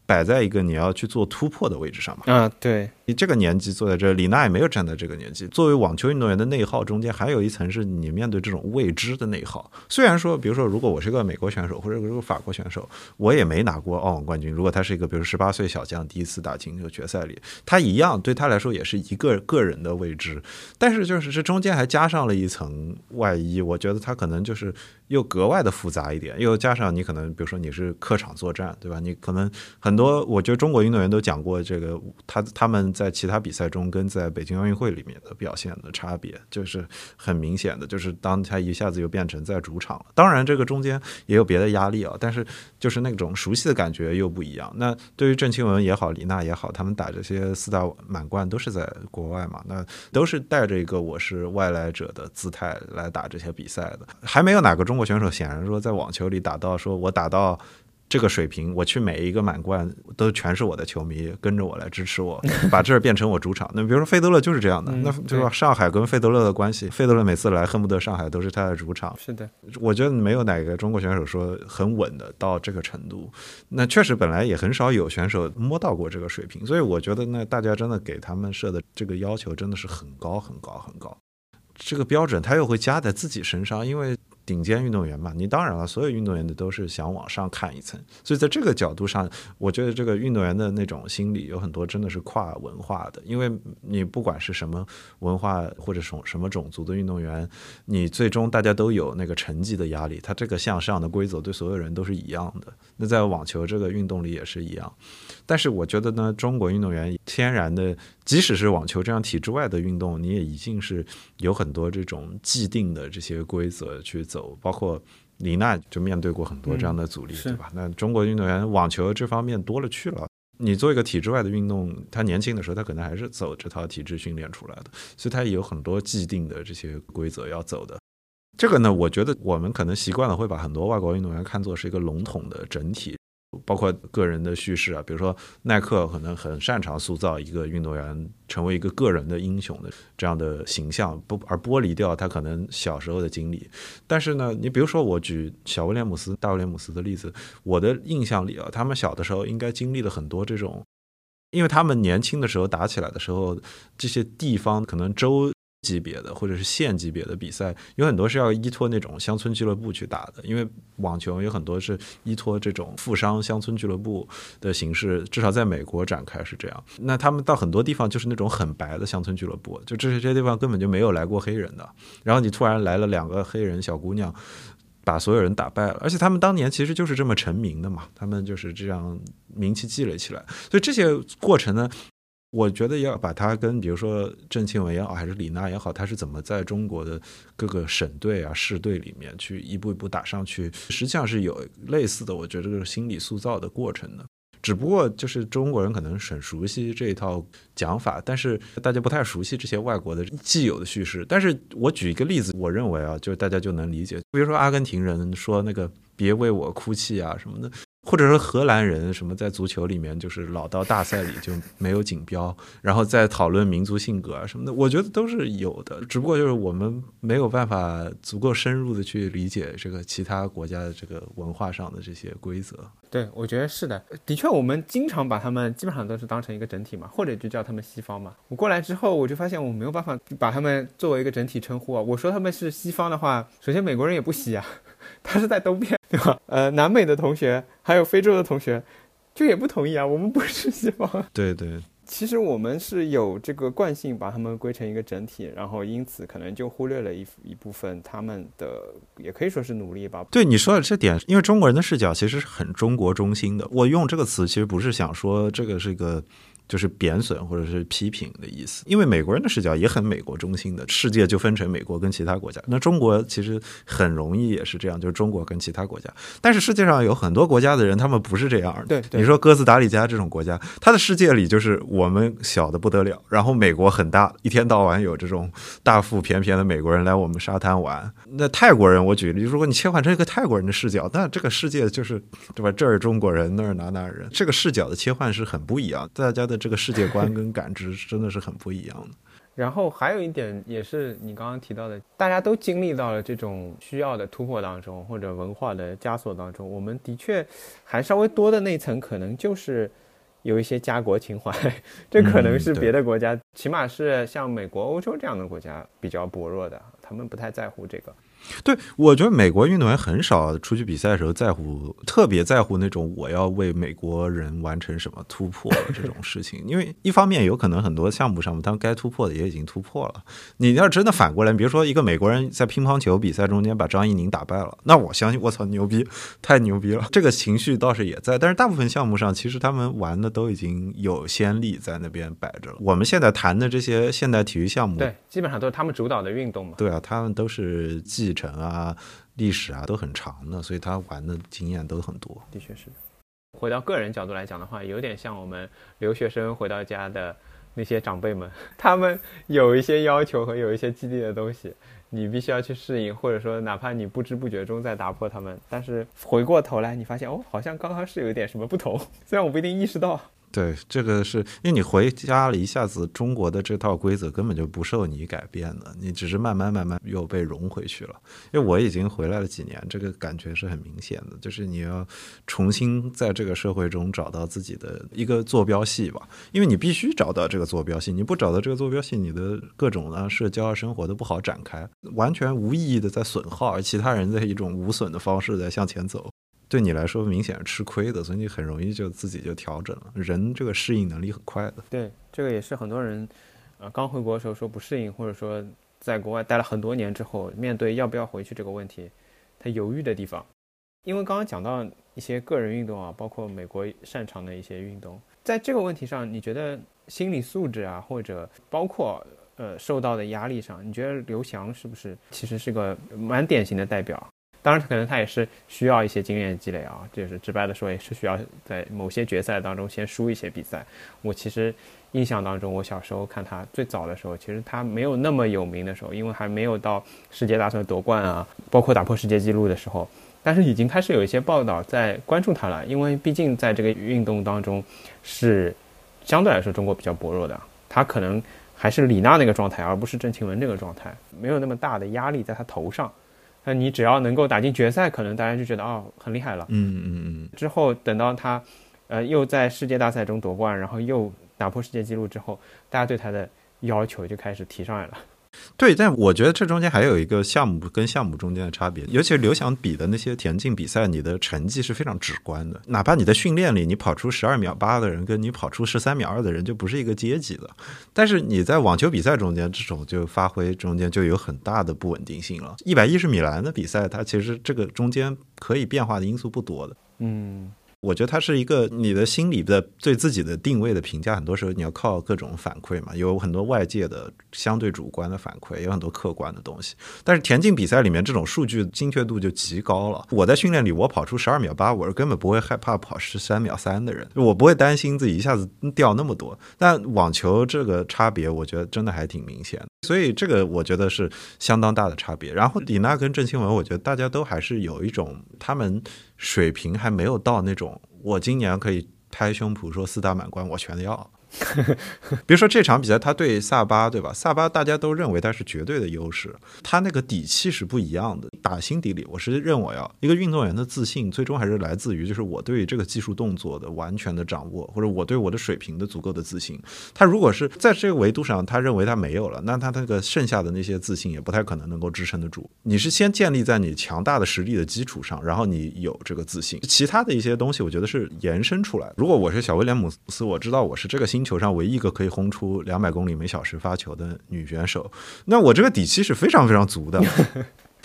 摆在一个你要去做突破的位置上嘛？啊，对你这个年纪坐在这，李娜也没有站在这个年纪。作为网球运动员的内耗中间，还有一层是你面对这种未知的内耗。虽然说，比如说，如果我是个美国选手或者是个法国选手，我也没拿过澳网冠军。如果他是一个，比如十八岁小将，第一次打进这个决赛里，他一样对他来说也是一个个人的未知。但是就是这中间还加上了一层外衣，我觉得他可能就是又格外的复杂一点。又加上你可能，比如说你是客场作战，对吧？你可能很。多，我觉得中国运动员都讲过这个，他他们在其他比赛中跟在北京奥运会里面的表现的差别，就是很明显的，就是当他一下子又变成在主场了。当然，这个中间也有别的压力啊，但是就是那种熟悉的感觉又不一样。那对于郑钦文也好，李娜也好，他们打这些四大满贯都是在国外嘛，那都是带着一个我是外来者的姿态来打这些比赛的。还没有哪个中国选手显然说在网球里打到说我打到。这个水平，我去每一个满贯都全是我的球迷跟着我来支持我，把这儿变成我主场。那比如说费德勒就是这样的，那对吧？上海跟费德勒的关系，费德勒每次来恨不得上海都是他的主场。是的，我觉得没有哪个中国选手说很稳的到这个程度。那确实本来也很少有选手摸到过这个水平，所以我觉得那大家真的给他们设的这个要求真的是很高很高很高。这个标准他又会加在自己身上，因为。顶尖运动员嘛，你当然了，所有运动员的都是想往上看一层，所以在这个角度上，我觉得这个运动员的那种心理有很多真的是跨文化的，因为你不管是什么文化或者什什么种族的运动员，你最终大家都有那个成绩的压力，他这个向上的规则对所有人都是一样的。那在网球这个运动里也是一样，但是我觉得呢，中国运动员天然的，即使是网球这样体制外的运动，你也已经是有很多这种既定的这些规则去。走，包括李娜就面对过很多这样的阻力，对吧？那中国运动员网球这方面多了去了。你做一个体制外的运动，他年轻的时候他可能还是走这套体制训练出来的，所以他也有很多既定的这些规则要走的。这个呢，我觉得我们可能习惯了会把很多外国运动员看作是一个笼统的整体。包括个人的叙事啊，比如说耐克可能很擅长塑造一个运动员成为一个个人的英雄的这样的形象，不而剥离掉他可能小时候的经历。但是呢，你比如说我举小威廉姆斯、大威廉姆斯的例子，我的印象里啊，他们小的时候应该经历了很多这种，因为他们年轻的时候打起来的时候，这些地方可能州。级别的或者是县级别的比赛，有很多是要依托那种乡村俱乐部去打的，因为网球有很多是依托这种富商乡村俱乐部的形式，至少在美国展开是这样。那他们到很多地方就是那种很白的乡村俱乐部，就这些这些地方根本就没有来过黑人的，然后你突然来了两个黑人小姑娘，把所有人打败了，而且他们当年其实就是这么成名的嘛，他们就是这样名气积累起来，所以这些过程呢。我觉得要把它跟比如说郑钦文也好，还是李娜也好，他是怎么在中国的各个省队啊、市队里面去一步一步打上去，实际上是有类似的，我觉得这个心理塑造的过程的。只不过就是中国人可能很熟悉这一套讲法，但是大家不太熟悉这些外国的既有的叙事。但是我举一个例子，我认为啊，就是大家就能理解。比如说阿根廷人说那个“别为我哭泣”啊什么的。或者说荷兰人什么在足球里面就是老到大赛里就没有锦标，然后再讨论民族性格啊什么的，我觉得都是有的，只不过就是我们没有办法足够深入的去理解这个其他国家的这个文化上的这些规则。对，我觉得是的，的确我们经常把他们基本上都是当成一个整体嘛，或者就叫他们西方嘛。我过来之后，我就发现我没有办法把他们作为一个整体称呼啊。我说他们是西方的话，首先美国人也不西啊。他是在东边，对吧？呃，南美的同学还有非洲的同学，就也不同意啊。我们不是西方。对对，其实我们是有这个惯性，把他们归成一个整体，然后因此可能就忽略了一一部分他们的，也可以说是努力吧。对你说的这点，因为中国人的视角其实是很中国中心的。我用这个词其实不是想说这个是一个。就是贬损或者是批评的意思，因为美国人的视角也很美国中心的，世界就分成美国跟其他国家。那中国其实很容易也是这样，就是中国跟其他国家。但是世界上有很多国家的人，他们不是这样的。对，你说哥斯达黎加这种国家，他的世界里就是我们小的不得了，然后美国很大，一天到晚有这种大腹便便的美国人来我们沙滩玩。那泰国人，我举例，如果你切换成一个泰国人的视角，那这个世界就是对吧？这儿中国人，那儿哪哪人，这个视角的切换是很不一样，大家的。这个世界观跟感知真的是很不一样的。然后还有一点也是你刚刚提到的，大家都经历到了这种需要的突破当中，或者文化的枷锁当中。我们的确还稍微多的那层，可能就是有一些家国情怀。这可能是别的国家，起码是像美国、欧洲这样的国家比较薄弱的，他们不太在乎这个。对，我觉得美国运动员很少出去比赛的时候在乎，特别在乎那种我要为美国人完成什么突破这种事情。因为一方面有可能很多项目上面，他们该突破的也已经突破了。你要真的反过来，比如说一个美国人在乒乓球比赛中间把张怡宁打败了，那我相信我操牛逼，太牛逼了，这个情绪倒是也在。但是大部分项目上，其实他们玩的都已经有先例在那边摆着了。我们现在谈的这些现代体育项目，对，基本上都是他们主导的运动嘛。对啊，他们都是程啊，历史啊都很长的，所以他玩的经验都很多。的确是。回到个人角度来讲的话，有点像我们留学生回到家的那些长辈们，他们有一些要求和有一些激励的东西。你必须要去适应，或者说哪怕你不知不觉中在打破他们，但是回过头来你发现哦，好像刚刚是有一点什么不同，虽然我不一定意识到。对，这个是因为你回家了一下子，中国的这套规则根本就不受你改变的，你只是慢慢慢慢又被融回去了。因为我已经回来了几年，这个感觉是很明显的，就是你要重新在这个社会中找到自己的一个坐标系吧，因为你必须找到这个坐标系，你不找到这个坐标系，你的各种啊社交啊生活都不好展开，完全无意义的在损耗，而其他人在一种无损的方式在向前走。对你来说明显是吃亏的，所以你很容易就自己就调整了。人这个适应能力很快的。对，这个也是很多人，呃，刚回国的时候说不适应，或者说在国外待了很多年之后，面对要不要回去这个问题，他犹豫的地方。因为刚刚讲到一些个人运动啊，包括美国擅长的一些运动，在这个问题上，你觉得心理素质啊，或者包括呃受到的压力上，你觉得刘翔是不是其实是个蛮典型的代表？当然，可能他也是需要一些经验积累啊，就是直白的说，也是需要在某些决赛当中先输一些比赛。我其实印象当中，我小时候看他最早的时候，其实他没有那么有名的时候，因为还没有到世界大赛夺冠啊，包括打破世界纪录的时候，但是已经开始有一些报道在关注他了，因为毕竟在这个运动当中是相对来说中国比较薄弱的，他可能还是李娜那个状态，而不是郑钦文这个状态，没有那么大的压力在他头上。那你只要能够打进决赛，可能大家就觉得哦很厉害了。嗯嗯嗯。之后等到他，呃，又在世界大赛中夺冠，然后又打破世界纪录之后，大家对他的要求就开始提上来了。对，但我觉得这中间还有一个项目跟项目中间的差别，尤其是刘翔比的那些田径比赛，你的成绩是非常直观的。哪怕你在训练里，你跑出十二秒八的人，跟你跑出十三秒二的人就不是一个阶级的。但是你在网球比赛中间，这种就发挥中间就有很大的不稳定性了。一百一十米栏的比赛，它其实这个中间可以变化的因素不多的。嗯。我觉得它是一个你的心理的对自己的定位的评价，很多时候你要靠各种反馈嘛，有很多外界的相对主观的反馈，有很多客观的东西。但是田径比赛里面这种数据精确度就极高了。我在训练里我跑出十二秒八，我是根本不会害怕跑十三秒三的人，我不会担心自己一下子掉那么多。但网球这个差别，我觉得真的还挺明显，所以这个我觉得是相当大的差别。然后李娜跟郑钦文，我觉得大家都还是有一种他们。水平还没有到那种，我今年可以拍胸脯说四大满贯我全要。比如说这场比赛，他对萨巴，对吧？萨巴大家都认为他是绝对的优势，他那个底气是不一样的。打心底里，我是认为啊，一个运动员的自信，最终还是来自于就是我对这个技术动作的完全的掌握，或者我对我的水平的足够的自信。他如果是在这个维度上，他认为他没有了，那他那个剩下的那些自信也不太可能能够支撑得住。你是先建立在你强大的实力的基础上，然后你有这个自信，其他的一些东西，我觉得是延伸出来。如果我是小威廉姆斯，我知道我是这个星球上唯一一个可以轰出两百公里每小时发球的女选手，那我这个底气是非常非常足的。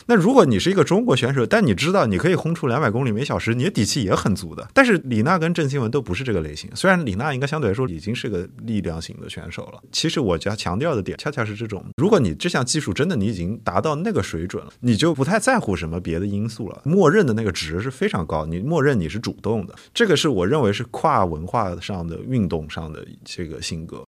那如果你是一个中国选手，但你知道你可以轰出两百公里每小时，你的底气也很足的。但是李娜跟郑钦文都不是这个类型，虽然李娜应该相对来说已经是个力量型的选手了。其实我加强调的点，恰恰是这种：如果你这项技术真的你已经达到那个水准了，你就不太在乎什么别的因素了，默认的那个值是非常高，你默认你是主动的。这个是我认为是跨文化上的运动上的这个性格。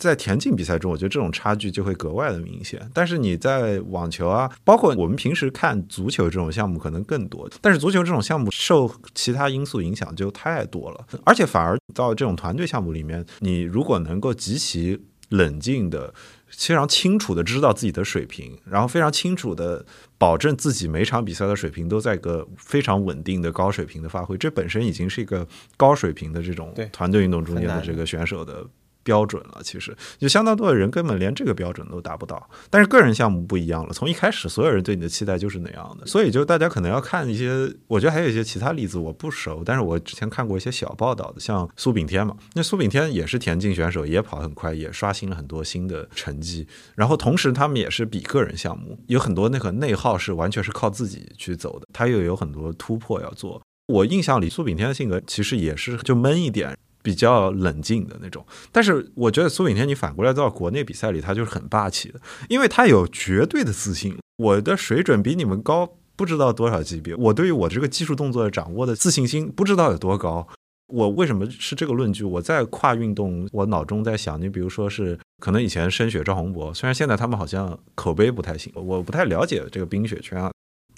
在田径比赛中，我觉得这种差距就会格外的明显。但是你在网球啊，包括我们平时看足球这种项目可能更多。但是足球这种项目受其他因素影响就太多了，而且反而到这种团队项目里面，你如果能够极其冷静的、非常清楚的知道自己的水平，然后非常清楚的保证自己每场比赛的水平都在个非常稳定的高水平的发挥，这本身已经是一个高水平的这种团队运动中间的这个选手的。标准了，其实就相当多的人根本连这个标准都达不到。但是个人项目不一样了，从一开始所有人对你的期待就是那样的，所以就大家可能要看一些，我觉得还有一些其他例子我不熟，但是我之前看过一些小报道的，像苏炳添嘛，那苏炳添也是田径选手，也跑很快，也刷新了很多新的成绩。然后同时他们也是比个人项目，有很多那个内耗是完全是靠自己去走的，他又有很多突破要做。我印象里苏炳添的性格其实也是就闷一点。比较冷静的那种，但是我觉得苏炳添，你反过来到国内比赛里，他就是很霸气的，因为他有绝对的自信。我的水准比你们高不知道多少级别，我对于我这个技术动作的掌握的自信心不知道有多高。我为什么是这个论据？我在跨运动，我脑中在想，你比如说是可能以前申雪、赵宏博，虽然现在他们好像口碑不太行，我不太了解这个冰雪圈啊。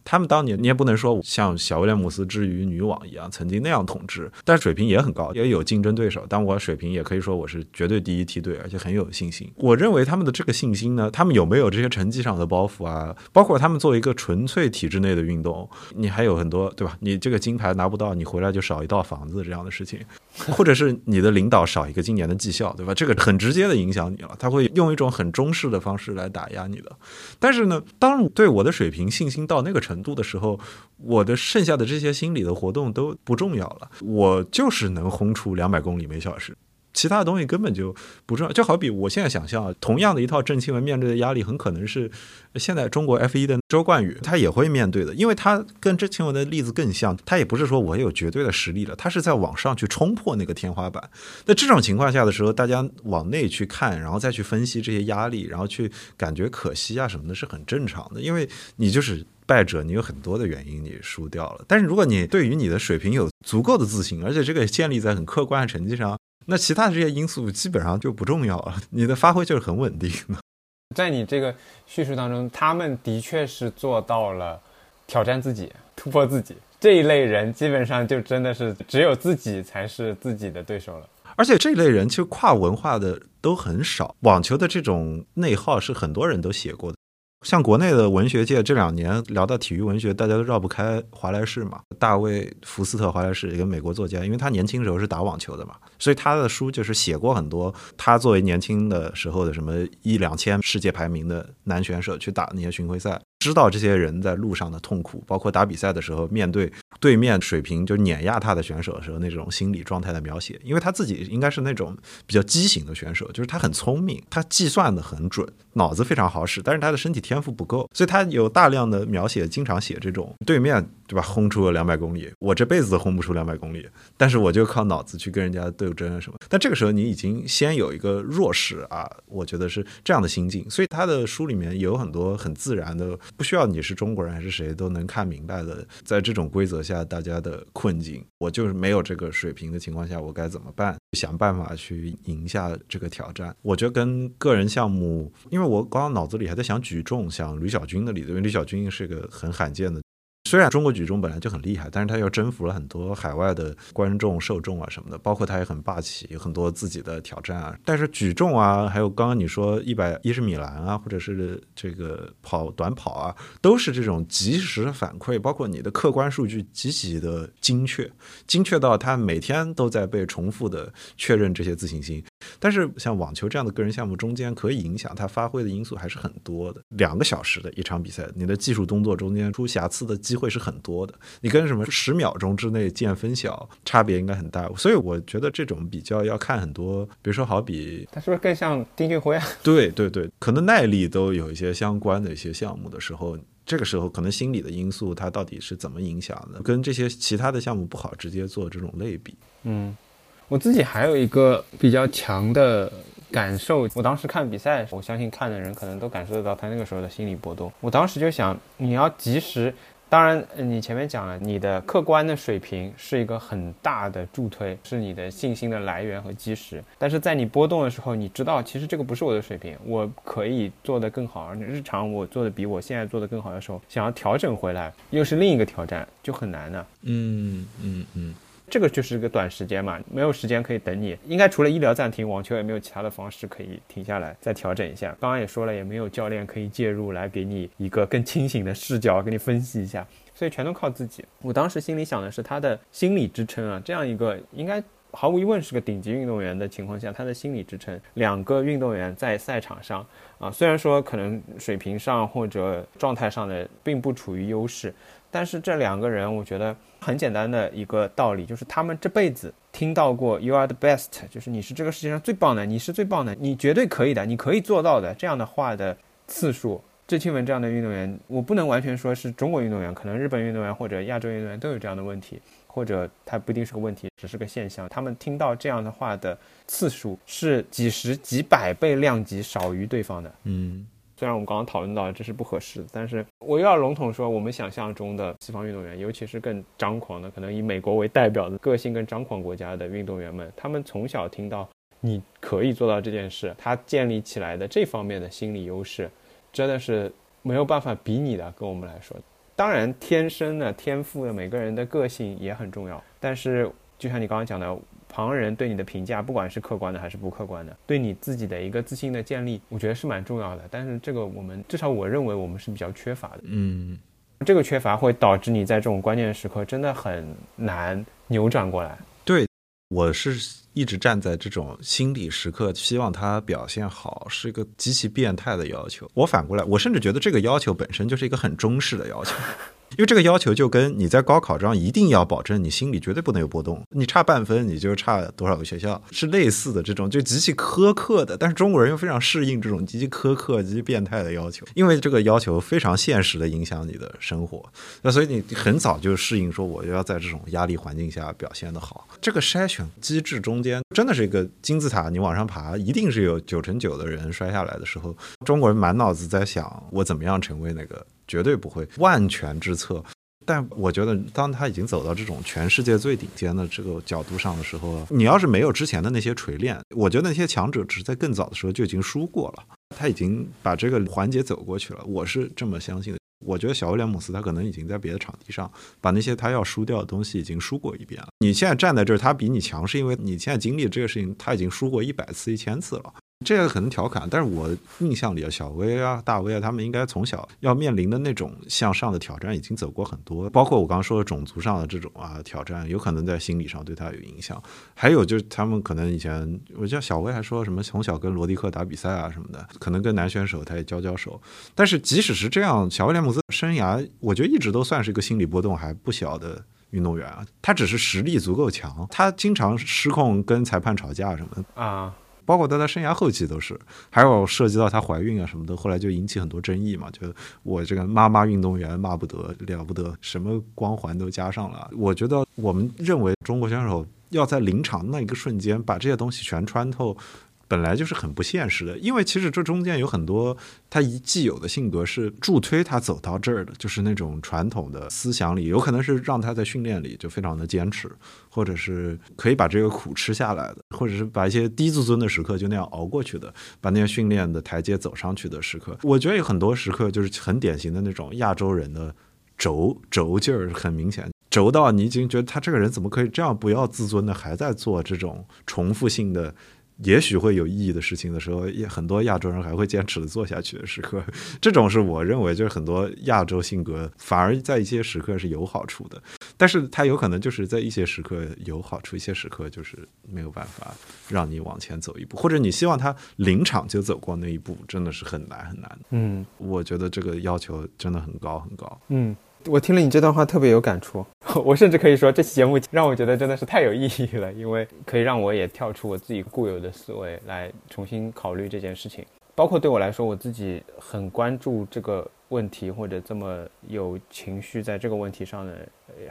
他们当年你也不能说像小威廉姆斯之于女网一样曾经那样统治，但水平也很高，也有竞争对手。但我水平也可以说我是绝对第一梯队，而且很有信心。我认为他们的这个信心呢，他们有没有这些成绩上的包袱啊？包括他们作为一个纯粹体制内的运动，你还有很多对吧？你这个金牌拿不到，你回来就少一套房子这样的事情，或者是你的领导少一个今年的绩效，对吧？这个很直接的影响你了，他会用一种很中式的方式来打压你的。但是呢，当对我的水平信心到那个程程度的时候，我的剩下的这些心理的活动都不重要了，我就是能轰出两百公里每小时。其他的东西根本就不重要，就好比我现在想象，同样的一套郑钦文面对的压力，很可能是现在中国 F 一的周冠宇他也会面对的，因为他跟郑钦文的例子更像，他也不是说我有绝对的实力了，他是在往上去冲破那个天花板。那这种情况下的时候，大家往内去看，然后再去分析这些压力，然后去感觉可惜啊什么的，是很正常的，因为你就是败者，你有很多的原因你输掉了。但是如果你对于你的水平有足够的自信，而且这个建立在很客观的成绩上。那其他的这些因素基本上就不重要了，你的发挥就是很稳定的。在你这个叙述当中，他们的确是做到了挑战自己、突破自己这一类人，基本上就真的是只有自己才是自己的对手了。而且这一类人其实跨文化的都很少，网球的这种内耗是很多人都写过的。像国内的文学界这两年聊到体育文学，大家都绕不开华莱士嘛。大卫·福斯特·华莱士一个美国作家，因为他年轻时候是打网球的嘛，所以他的书就是写过很多他作为年轻的时候的什么一两千世界排名的男选手去打那些巡回赛。知道这些人在路上的痛苦，包括打比赛的时候面对对面水平就碾压他的选手的时候那种心理状态的描写。因为他自己应该是那种比较畸形的选手，就是他很聪明，他计算的很准，脑子非常好使，但是他的身体天赋不够，所以他有大量的描写，经常写这种对面对吧轰出了两百公里，我这辈子都轰不出两百公里，但是我就靠脑子去跟人家斗争啊什么。但这个时候你已经先有一个弱势啊，我觉得是这样的心境，所以他的书里面有很多很自然的。不需要你是中国人还是谁都能看明白的，在这种规则下大家的困境，我就是没有这个水平的情况下，我该怎么办？想办法去赢下这个挑战。我觉得跟个人项目，因为我刚刚脑子里还在想举重，想吕小军的例子，因为吕小军是个很罕见的。虽然中国举重本来就很厉害，但是他又征服了很多海外的观众、受众啊什么的，包括他也很霸气，有很多自己的挑战啊。但是举重啊，还有刚刚你说一百一十米栏啊，或者是这个跑短跑啊，都是这种及时反馈，包括你的客观数据极其的精确，精确到他每天都在被重复的确认这些自信心。但是像网球这样的个人项目，中间可以影响他发挥的因素还是很多的。两个小时的一场比赛，你的技术动作中间出瑕疵的机会是很多的。你跟什么十秒钟之内见分晓，差别应该很大。所以我觉得这种比较要看很多，比如说好比他是不是更像丁俊晖啊？对对对，可能耐力都有一些相关的一些项目的时候，这个时候可能心理的因素它到底是怎么影响的，跟这些其他的项目不好直接做这种类比。嗯。我自己还有一个比较强的感受，我当时看比赛，我相信看的人可能都感受得到他那个时候的心理波动。我当时就想，你要及时，当然你前面讲了，你的客观的水平是一个很大的助推，是你的信心的来源和基石。但是在你波动的时候，你知道其实这个不是我的水平，我可以做得更好，而日常我做的比我现在做的更好的时候，想要调整回来，又是另一个挑战，就很难呢。嗯嗯嗯。这个就是个短时间嘛，没有时间可以等你。应该除了医疗暂停，网球也没有其他的方式可以停下来再调整一下。刚刚也说了，也没有教练可以介入来给你一个更清醒的视角，给你分析一下，所以全都靠自己。我当时心里想的是他的心理支撑啊，这样一个应该毫无疑问是个顶级运动员的情况下，他的心理支撑，两个运动员在赛场上啊，虽然说可能水平上或者状态上的并不处于优势。但是这两个人，我觉得很简单的一个道理，就是他们这辈子听到过 “You are the best”，就是你是这个世界上最棒的，你是最棒的，你绝对可以的，你可以做到的这样的话的次数。郑钦文这样的运动员，我不能完全说是中国运动员，可能日本运动员或者亚洲运动员都有这样的问题，或者他不一定是个问题，只是个现象。他们听到这样的话的次数是几十几百倍量级少于对方的。嗯。虽然我们刚刚讨论到这是不合适的，但是我又要笼统说，我们想象中的西方运动员，尤其是更张狂的，可能以美国为代表的个性更张狂国家的运动员们，他们从小听到你可以做到这件事，他建立起来的这方面的心理优势，真的是没有办法比拟的。跟我们来说，当然天生的天赋的每个人的个性也很重要，但是就像你刚刚讲的。旁人对你的评价，不管是客观的还是不客观的，对你自己的一个自信的建立，我觉得是蛮重要的。但是这个我们至少我认为我们是比较缺乏的。嗯，这个缺乏会导致你在这种关键时刻真的很难扭转过来。对，我是一直站在这种心理时刻，希望他表现好，是一个极其变态的要求。我反过来，我甚至觉得这个要求本身就是一个很中式的要求。因为这个要求就跟你在高考上一定要保证你心里绝对不能有波动，你差半分你就差多少个学校是类似的这种就极其苛刻的，但是中国人又非常适应这种极其苛刻、极其变态的要求，因为这个要求非常现实的影响你的生活，那所以你很早就适应说我要在这种压力环境下表现的好。这个筛选机制中间真的是一个金字塔，你往上爬一定是有九成九的人摔下来的时候，中国人满脑子在想我怎么样成为那个。绝对不会万全之策，但我觉得，当他已经走到这种全世界最顶尖的这个角度上的时候，你要是没有之前的那些锤炼，我觉得那些强者只是在更早的时候就已经输过了。他已经把这个环节走过去了，我是这么相信的。我觉得小威廉姆斯他可能已经在别的场地上把那些他要输掉的东西已经输过一遍了。你现在站在这儿，他比你强，是因为你现在经历这个事情，他已经输过一百次、一千次了。这个可能调侃，但是我印象里啊，小威啊、大威啊，他们应该从小要面临的那种向上的挑战，已经走过很多。包括我刚刚说的种族上的这种啊挑战，有可能在心理上对他有影响。还有就是他们可能以前，我记得小威还说什么从小跟罗迪克打比赛啊什么的，可能跟男选手他也交交手。但是即使是这样，小威廉姆斯生涯，我觉得一直都算是一个心理波动还不小的运动员啊。他只是实力足够强，他经常失控跟裁判吵架什么的啊。包括在他生涯后期都是，还有涉及到她怀孕啊什么的，后来就引起很多争议嘛。就我这个妈妈运动员骂不得了不得，什么光环都加上了。我觉得我们认为中国选手要在临场那一个瞬间把这些东西全穿透。本来就是很不现实的，因为其实这中间有很多他一既有的性格是助推他走到这儿的，就是那种传统的思想里，有可能是让他在训练里就非常的坚持，或者是可以把这个苦吃下来的，或者是把一些低自尊的时刻就那样熬过去的，把那些训练的台阶走上去的时刻，我觉得有很多时刻就是很典型的那种亚洲人的轴轴劲儿很明显，轴到你已经觉得他这个人怎么可以这样不要自尊的，还在做这种重复性的。也许会有意义的事情的时候，也很多亚洲人还会坚持的做下去的时刻，这种是我认为就是很多亚洲性格反而在一些时刻是有好处的，但是他有可能就是在一些时刻有好处，一些时刻就是没有办法让你往前走一步，或者你希望他临场就走过那一步，真的是很难很难。嗯，我觉得这个要求真的很高很高。嗯。我听了你这段话特别有感触，我甚至可以说这期节目让我觉得真的是太有意义了，因为可以让我也跳出我自己固有的思维来重新考虑这件事情。包括对我来说，我自己很关注这个问题或者这么有情绪在这个问题上的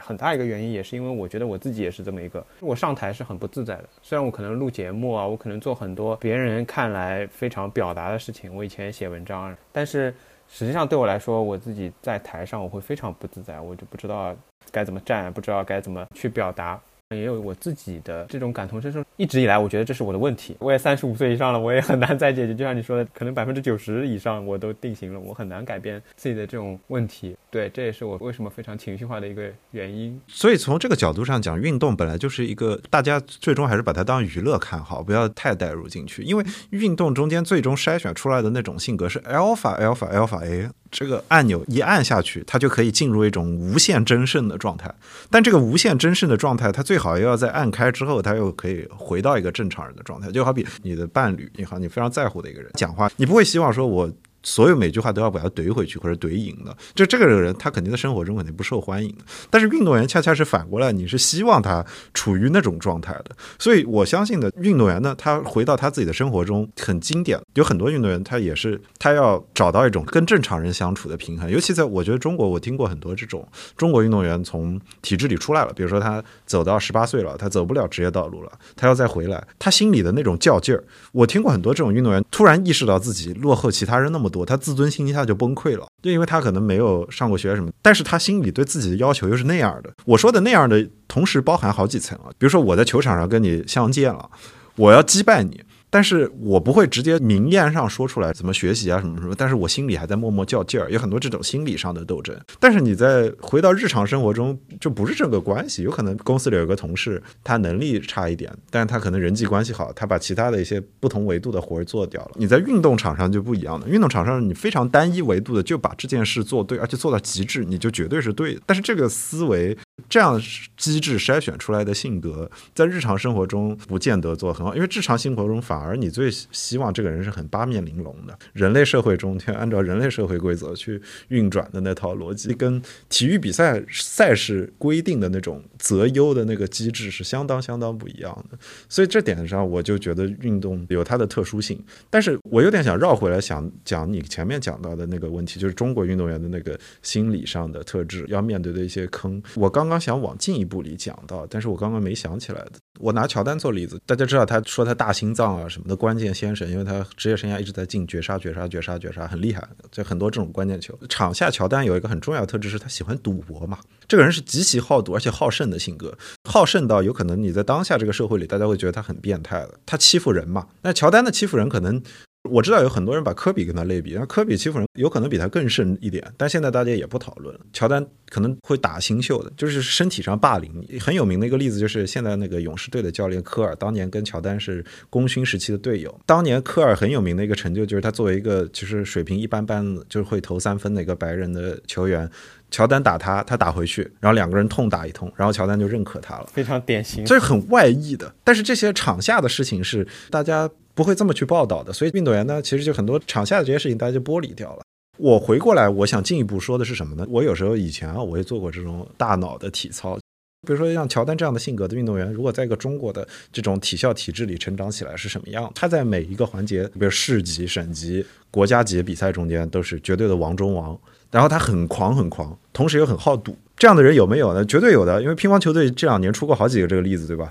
很大一个原因，也是因为我觉得我自己也是这么一个，我上台是很不自在的。虽然我可能录节目啊，我可能做很多别人看来非常表达的事情，我以前写文章，但是。实际上对我来说，我自己在台上我会非常不自在，我就不知道该怎么站，不知道该怎么去表达。也有我自己的这种感同身受，一直以来我觉得这是我的问题。我也三十五岁以上了，我也很难再解决。就像你说的，可能百分之九十以上我都定型了，我很难改变自己的这种问题。对，这也是我为什么非常情绪化的一个原因。所以从这个角度上讲，运动本来就是一个大家最终还是把它当娱乐看好，不要太带入进去。因为运动中间最终筛选出来的那种性格是 alpha alpha alpha A。这个按钮一按下去，它就可以进入一种无限真胜的状态。但这个无限真胜的状态，它最好又要在按开之后，它又可以回到一个正常人的状态。就好比你的伴侣，你好，你非常在乎的一个人，讲话，你不会希望说我。所有每句话都要把它怼回去或者怼赢的，就这个人他肯定在生活中肯定不受欢迎的。但是运动员恰恰是反过来，你是希望他处于那种状态的。所以我相信的运动员呢，他回到他自己的生活中很经典。有很多运动员他也是他要找到一种跟正常人相处的平衡。尤其在我觉得中国，我听过很多这种中国运动员从体制里出来了，比如说他走到十八岁了，他走不了职业道路了，他要再回来，他心里的那种较劲儿。我听过很多这种运动员突然意识到自己落后其他人那么。多，他自尊心一下就崩溃了，就因为他可能没有上过学什么，但是他心里对自己的要求又是那样的。我说的那样的，同时包含好几层啊，比如说我在球场上跟你相见了，我要击败你。但是我不会直接明面上说出来怎么学习啊什么什么，但是我心里还在默默较劲儿，有很多这种心理上的斗争。但是你在回到日常生活中，就不是这个关系。有可能公司里有个同事，他能力差一点，但是他可能人际关系好，他把其他的一些不同维度的活儿做掉了。你在运动场上就不一样的，运动场上你非常单一维度的就把这件事做对，而且做到极致，你就绝对是对的。但是这个思维这样机制筛选出来的性格，在日常生活中不见得做很好，因为日常生活中反而。你最希望这个人是很八面玲珑的，人类社会中，按照人类社会规则去运转的那套逻辑，跟体育比赛赛事规定的那种择优的那个机制是相当相当不一样的。所以这点上，我就觉得运动有它的特殊性。但是我有点想绕回来，想讲你前面讲到的那个问题，就是中国运动员的那个心理上的特质要面对的一些坑。我刚刚想往进一步里讲到，但是我刚刚没想起来的。我拿乔丹做例子，大家知道他说他大心脏啊。什么的关键先生，因为他职业生涯一直在进绝杀、绝杀、绝杀、绝杀，很厉害。就很多这种关键球，场下乔丹有一个很重要的特质是他喜欢赌博嘛。这个人是极其好赌而且好胜的性格，好胜到有可能你在当下这个社会里，大家会觉得他很变态的。他欺负人嘛？那乔丹的欺负人可能。我知道有很多人把科比跟他类比，那科比欺负人有可能比他更甚一点，但现在大家也不讨论。乔丹可能会打新秀的，就是身体上霸凌。很有名的一个例子就是现在那个勇士队的教练科尔，当年跟乔丹是功勋时期的队友。当年科尔很有名的一个成就就是他作为一个其实水平一般般，就是会投三分的一个白人的球员，乔丹打他，他打回去，然后两个人痛打一通，然后乔丹就认可他了，非常典型。这是很外溢的，但是这些场下的事情是大家。不会这么去报道的，所以运动员呢，其实就很多场下的这些事情，大家就剥离掉了。我回过来，我想进一步说的是什么呢？我有时候以前啊，我也做过这种大脑的体操，比如说像乔丹这样的性格的运动员，如果在一个中国的这种体校体制里成长起来是什么样？他在每一个环节，比如市级、省级、国家级比赛中间都是绝对的王中王，然后他很狂很狂，同时又很好赌，这样的人有没有呢？绝对有的，因为乒乓球队这两年出过好几个这个例子，对吧？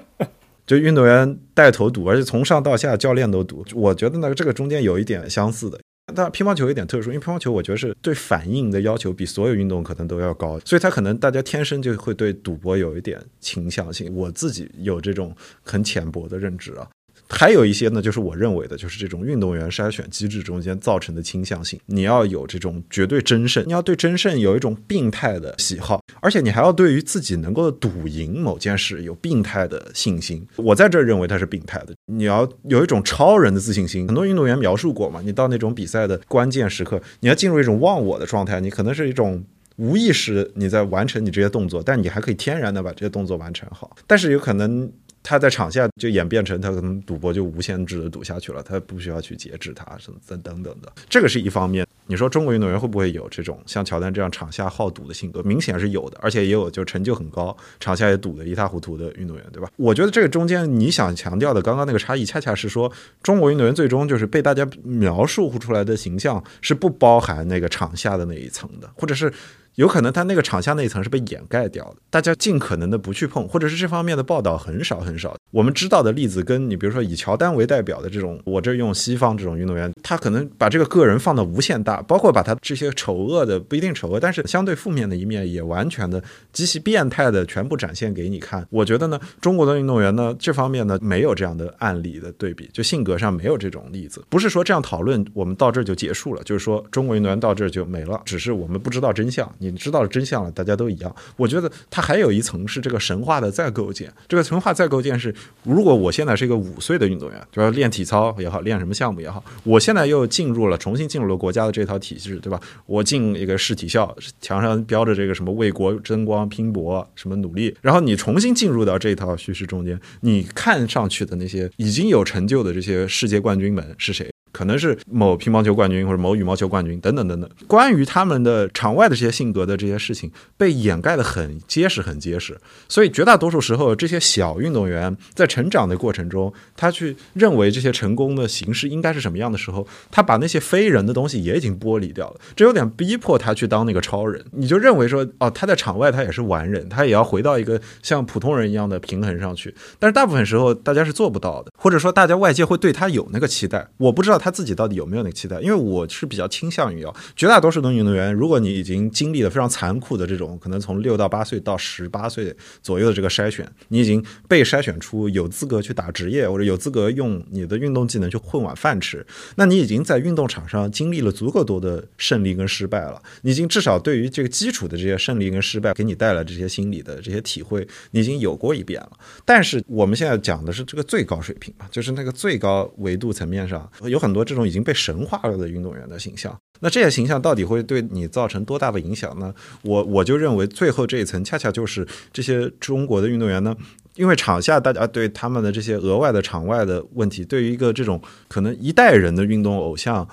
就运动员带头赌，而且从上到下教练都赌。我觉得呢，这个中间有一点相似的。但乒乓球有点特殊，因为乒乓球我觉得是对反应的要求比所有运动可能都要高，所以他可能大家天生就会对赌博有一点倾向性。我自己有这种很浅薄的认知啊。还有一些呢，就是我认为的，就是这种运动员筛选机制中间造成的倾向性。你要有这种绝对真胜，你要对真胜有一种病态的喜好，而且你还要对于自己能够赌赢某件事有病态的信心。我在这认为他是病态的。你要有一种超人的自信心。很多运动员描述过嘛，你到那种比赛的关键时刻，你要进入一种忘我的状态，你可能是一种无意识你在完成你这些动作，但你还可以天然的把这些动作完成好，但是有可能。他在场下就演变成他可能赌博就无限制的赌下去了，他不需要去节制他什么等等等的，这个是一方面。你说中国运动员会不会有这种像乔丹这样场下好赌的性格？明显是有的，而且也有就成就很高，场下也赌得一塌糊涂的运动员，对吧？我觉得这个中间你想强调的刚刚那个差异，恰恰是说中国运动员最终就是被大家描述出来的形象是不包含那个场下的那一层的，或者是。有可能他那个场下那一层是被掩盖掉的，大家尽可能的不去碰，或者是这方面的报道很少很少。我们知道的例子，跟你比如说以乔丹为代表的这种，我这用西方这种运动员，他可能把这个个人放到无限大，啊包括把他这些丑恶的不一定丑恶，但是相对负面的一面也完全的极其变态的全部展现给你看。我觉得呢，中国的运动员呢，这方面呢没有这样的案例的对比，就性格上没有这种例子。不是说这样讨论我们到这就结束了，就是说中国运动员到这就没了，只是我们不知道真相。你知道了真相了，大家都一样。我觉得它还有一层是这个神话的再构建。这个神话再构建是，如果我现在是一个五岁的运动员，就要练体操也好，练什么项目也好，我现在又进入了重新进入了国家的这这套体制，对吧？我进一个市体校，墙上标着这个什么为国争光、拼搏什么努力，然后你重新进入到这套叙事中间，你看上去的那些已经有成就的这些世界冠军们是谁？可能是某乒乓球冠军或者某羽毛球冠军等等等等，关于他们的场外的这些性格的这些事情被掩盖的很结实很结实，所以绝大多数时候这些小运动员在成长的过程中，他去认为这些成功的形式应该是什么样的时候，他把那些非人的东西也已经剥离掉了，这有点逼迫他去当那个超人。你就认为说哦，他在场外他也是完人，他也要回到一个像普通人一样的平衡上去，但是大部分时候大家是做不到的，或者说大家外界会对他有那个期待，我不知道他。自己到底有没有那个期待？因为我是比较倾向于哦，绝大多数的运动员，如果你已经经历了非常残酷的这种，可能从六到八岁到十八岁左右的这个筛选，你已经被筛选出有资格去打职业，或者有资格用你的运动技能去混碗饭吃，那你已经在运动场上经历了足够多的胜利跟失败了，你已经至少对于这个基础的这些胜利跟失败给你带来这些心理的这些体会，你已经有过一遍了。但是我们现在讲的是这个最高水平嘛，就是那个最高维度层面上有很很多这种已经被神化了的运动员的形象。那这些形象到底会对你造成多大的影响呢？我我就认为最后这一层恰恰就是这些中国的运动员呢，因为场下大家对他们的这些额外的场外的问题，对于一个这种可能一代人的运动偶像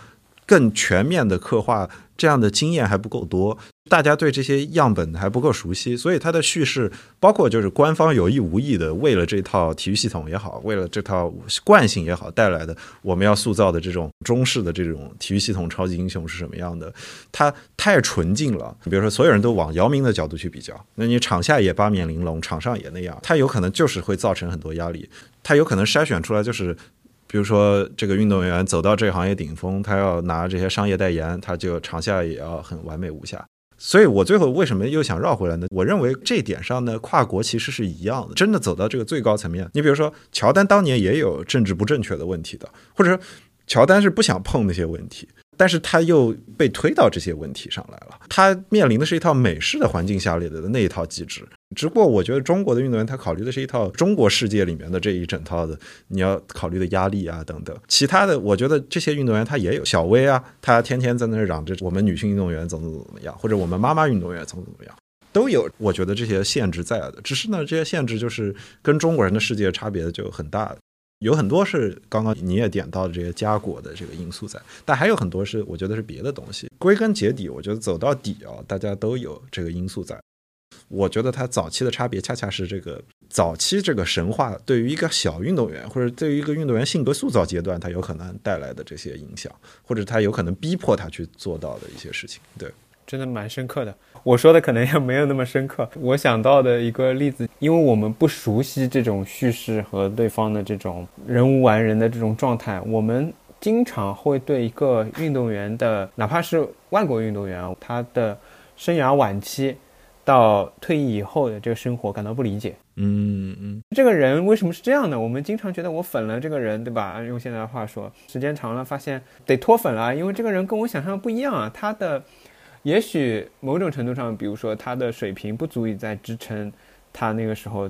更全面的刻画，这样的经验还不够多。大家对这些样本还不够熟悉，所以它的叙事包括就是官方有意无意的为了这套体育系统也好，为了这套惯性也好带来的我们要塑造的这种中式的这种体育系统超级英雄是什么样的？它太纯净了。你比如说，所有人都往姚明的角度去比较，那你场下也八面玲珑，场上也那样，它有可能就是会造成很多压力。它有可能筛选出来就是，比如说这个运动员走到这个行业顶峰，他要拿这些商业代言，他就场下也要很完美无瑕。所以我最后为什么又想绕回来呢？我认为这点上呢，跨国其实是一样的。真的走到这个最高层面，你比如说乔丹当年也有政治不正确的问题的，或者说乔丹是不想碰那些问题。但是他又被推到这些问题上来了，他面临的是一套美式的环境下里的那一套机制。只不过我觉得中国的运动员他考虑的是一套中国世界里面的这一整套的，你要考虑的压力啊等等。其他的，我觉得这些运动员他也有小威啊，他天天在那嚷着我们女性运动员怎么怎么怎么样，或者我们妈妈运动员怎么怎么样，都有。我觉得这些限制在的，只是呢这些限制就是跟中国人的世界差别就很大。有很多是刚刚你也点到的这些家果的这个因素在，但还有很多是我觉得是别的东西。归根结底，我觉得走到底啊，大家都有这个因素在。我觉得它早期的差别恰恰是这个早期这个神话对于一个小运动员或者对于一个运动员性格塑造阶段，它有可能带来的这些影响，或者他有可能逼迫他去做到的一些事情。对，真的蛮深刻的。我说的可能也没有那么深刻。我想到的一个例子，因为我们不熟悉这种叙事和对方的这种人无完人的这种状态，我们经常会对一个运动员的，哪怕是外国运动员啊，他的生涯晚期到退役以后的这个生活感到不理解。嗯嗯，这个人为什么是这样的？我们经常觉得我粉了这个人，对吧？用现在的话说，时间长了发现得脱粉了，因为这个人跟我想象的不一样啊，他的。也许某种程度上，比如说他的水平不足以在支撑他那个时候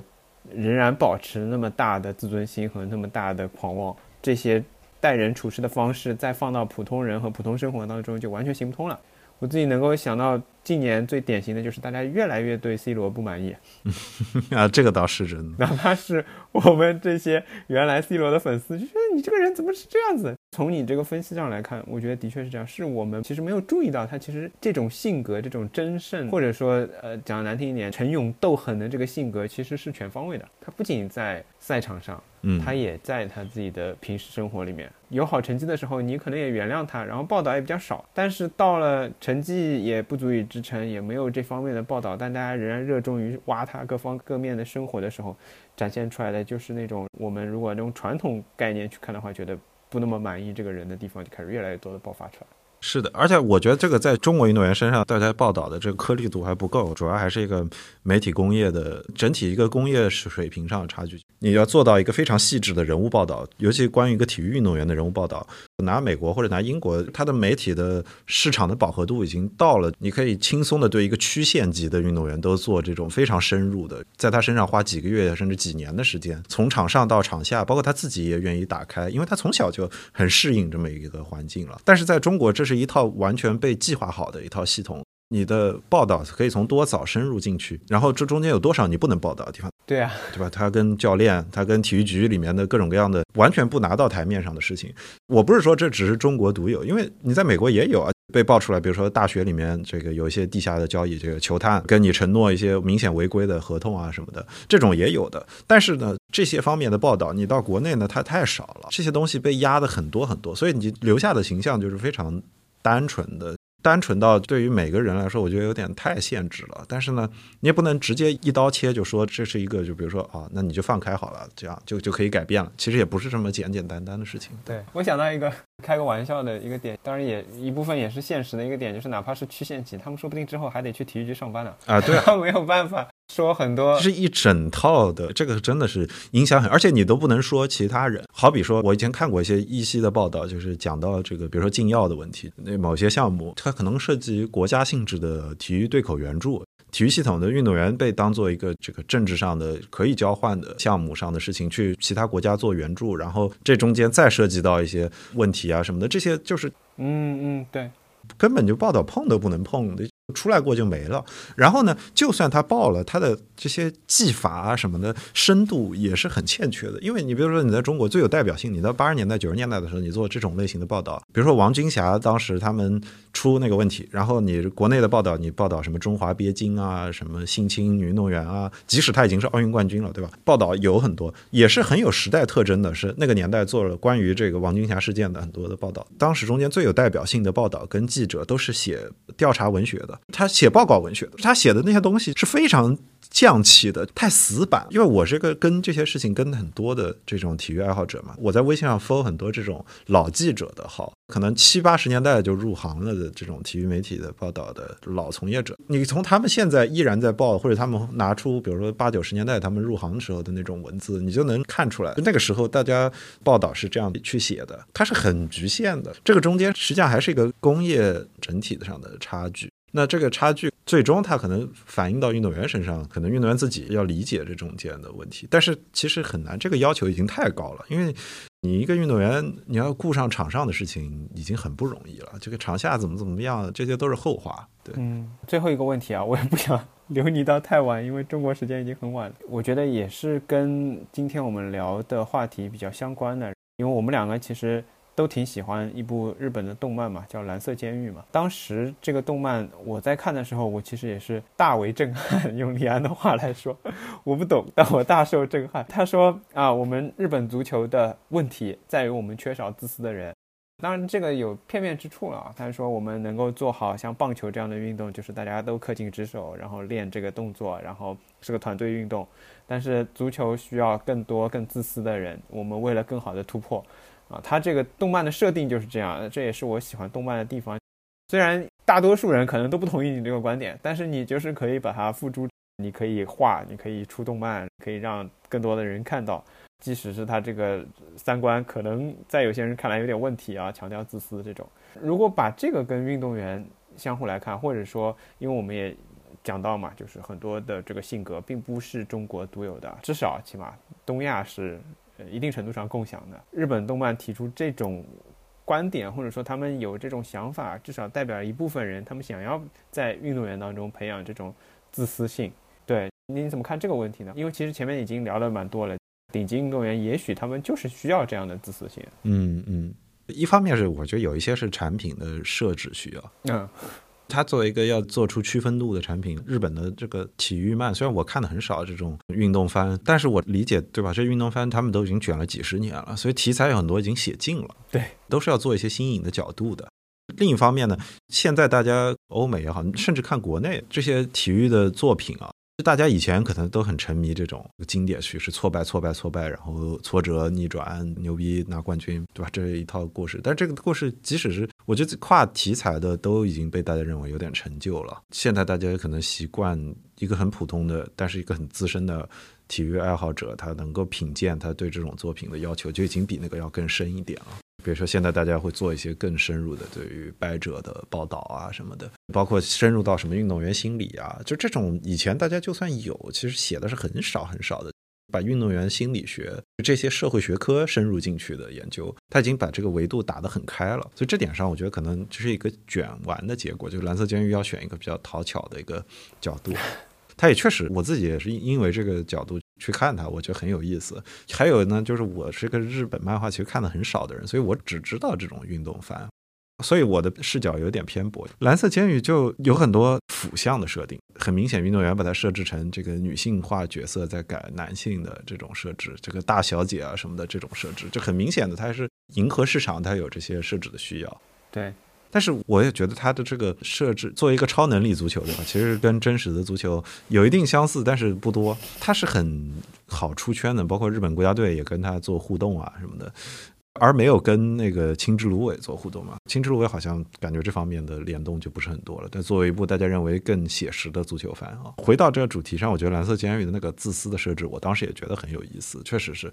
仍然保持那么大的自尊心和那么大的狂妄，这些待人处事的方式再放到普通人和普通生活当中就完全行不通了。我自己能够想到，近年最典型的就是大家越来越对 C 罗不满意 啊，这个倒是真的。哪怕是我们这些原来 C 罗的粉丝，就觉得你这个人怎么是这样子？从你这个分析上来看，我觉得的确是这样。是我们其实没有注意到他其实这种性格、这种争胜，或者说呃讲难听一点，逞勇斗狠的这个性格，其实是全方位的。他不仅在赛场上。嗯，他也在他自己的平时生活里面有好成绩的时候，你可能也原谅他，然后报道也比较少。但是到了成绩也不足以支撑，也没有这方面的报道，但大家仍然热衷于挖他各方各面的生活的时候，展现出来的就是那种我们如果用传统概念去看的话，觉得不那么满意这个人的地方，就开始越来越多的爆发出来。是的，而且我觉得这个在中国运动员身上，大家报道的这个颗粒度还不够，主要还是一个媒体工业的整体一个工业水平上的差距。你要做到一个非常细致的人物报道，尤其关于一个体育运动员的人物报道，拿美国或者拿英国，它的媒体的市场的饱和度已经到了，你可以轻松的对一个区县级的运动员都做这种非常深入的，在他身上花几个月甚至几年的时间，从场上到场下，包括他自己也愿意打开，因为他从小就很适应这么一个环境了。但是在中国，这是一套完全被计划好的一套系统，你的报道可以从多早深入进去，然后这中间有多少你不能报道的地方？对啊，对吧？他跟教练，他跟体育局里面的各种各样的完全不拿到台面上的事情，我不是说这只是中国独有，因为你在美国也有啊，被爆出来，比如说大学里面这个有一些地下的交易，这个球探跟你承诺一些明显违规的合同啊什么的，这种也有的。但是呢，这些方面的报道，你到国内呢，它太少了，这些东西被压的很多很多，所以你留下的形象就是非常。单纯的单纯到对于每个人来说，我觉得有点太限制了。但是呢，你也不能直接一刀切就说这是一个，就比如说啊，那你就放开好了，这样就就可以改变了。其实也不是这么简简单单的事情。对我想到一个开个玩笑的一个点，当然也一部分也是现实的一个点，就是哪怕是区县级，他们说不定之后还得去体育局上班呢。啊，对啊，没有办法说很多，是一整套的，这个真的是影响很，而且你都不能说其他人。好比说，我以前看过一些一析的报道，就是讲到这个，比如说禁药的问题，那某些项目它可能涉及国家性质的体育对口援助，体育系统的运动员被当做一个这个政治上的可以交换的项目上的事情去其他国家做援助，然后这中间再涉及到一些问题啊什么的，这些就是嗯嗯对，根本就报道碰都不能碰的。出来过就没了，然后呢，就算他报了，他的这些技法啊什么的深度也是很欠缺的。因为你比如说你在中国最有代表性，你到八十年代九十年代的时候，你做这种类型的报道，比如说王军霞当时他们出那个问题，然后你国内的报道，你报道什么中华鳖精啊，什么性侵女运动员啊，即使他已经是奥运冠军了，对吧？报道有很多，也是很有时代特征的，是那个年代做了关于这个王军霞事件的很多的报道。当时中间最有代表性的报道跟记者都是写调查文学的。他写报告文学的，他写的那些东西是非常匠气的，太死板。因为我是个跟这些事情跟很多的这种体育爱好者嘛，我在微信上 follow 很多这种老记者的号，可能七八十年代就入行了的这种体育媒体的报道的老从业者。你从他们现在依然在报，或者他们拿出，比如说八九十年代他们入行的时候的那种文字，你就能看出来，那个时候大家报道是这样去写的，它是很局限的。这个中间实际上还是一个工业整体上的差距。那这个差距最终它可能反映到运动员身上，可能运动员自己要理解这中间的问题，但是其实很难，这个要求已经太高了，因为你一个运动员你要顾上场上的事情已经很不容易了，这个场下怎么怎么样，这些都是后话。对，嗯，最后一个问题啊，我也不想 留你到太晚，因为中国时间已经很晚了，我觉得也是跟今天我们聊的话题比较相关的，因为我们两个其实。都挺喜欢一部日本的动漫嘛，叫《蓝色监狱》嘛。当时这个动漫我在看的时候，我其实也是大为震撼。用李安的话来说，我不懂，但我大受震撼。他说啊，我们日本足球的问题在于我们缺少自私的人。当然，这个有片面之处了啊。他说我们能够做好像棒球这样的运动，就是大家都恪尽职守，然后练这个动作，然后是个团队运动。但是足球需要更多更自私的人。我们为了更好的突破。啊，它这个动漫的设定就是这样，这也是我喜欢动漫的地方。虽然大多数人可能都不同意你这个观点，但是你就是可以把它付诸，你可以画，你可以出动漫，可以让更多的人看到。即使是他这个三观可能在有些人看来有点问题啊，强调自私这种。如果把这个跟运动员相互来看，或者说，因为我们也讲到嘛，就是很多的这个性格并不是中国独有的，至少起码东亚是。一定程度上共享的日本动漫提出这种观点，或者说他们有这种想法，至少代表一部分人，他们想要在运动员当中培养这种自私性。对，你怎么看这个问题呢？因为其实前面已经聊了蛮多了，顶级运动员也许他们就是需要这样的自私性。嗯嗯，一方面是我觉得有一些是产品的设置需要。嗯。它作为一个要做出区分度的产品，日本的这个体育漫，虽然我看的很少这种运动番，但是我理解，对吧？这运动番他们都已经卷了几十年了，所以题材有很多已经写尽了，对，都是要做一些新颖的角度的。另一方面呢，现在大家欧美也好，甚至看国内这些体育的作品啊。大家以前可能都很沉迷这种经典叙事，挫败、挫败、挫败，然后挫折、逆转、牛逼拿冠军，对吧？这一套故事。但这个故事，即使是我觉得跨题材的，都已经被大家认为有点陈旧了。现在大家可能习惯一个很普通的，但是一个很资深的体育爱好者，他能够品鉴，他对这种作品的要求就已经比那个要更深一点了。比如说，现在大家会做一些更深入的对于败者的报道啊什么的，包括深入到什么运动员心理啊，就这种以前大家就算有，其实写的是很少很少的，把运动员心理学这些社会学科深入进去的研究，他已经把这个维度打得很开了。所以这点上，我觉得可能就是一个卷完的结果，就蓝色监狱要选一个比较讨巧的一个角度。他也确实，我自己也是因为这个角度去看他，我觉得很有意思。还有呢，就是我是个日本漫画其实看的很少的人，所以我只知道这种运动番，所以我的视角有点偏颇。蓝色监狱就有很多腐向的设定，很明显运动员把它设置成这个女性化角色在改男性的这种设置，这个大小姐啊什么的这种设置，就很明显的它是迎合市场，它有这些设置的需要。对。但是我也觉得它的这个设置作为一个超能力足球，对吧？其实跟真实的足球有一定相似，但是不多。它是很好出圈的，包括日本国家队也跟它做互动啊什么的。而没有跟那个青之芦苇做互动嘛？青之芦苇好像感觉这方面的联动就不是很多了。但作为一部大家认为更写实的足球番啊，回到这个主题上，我觉得蓝色监狱的那个自私的设置，我当时也觉得很有意思，确实是。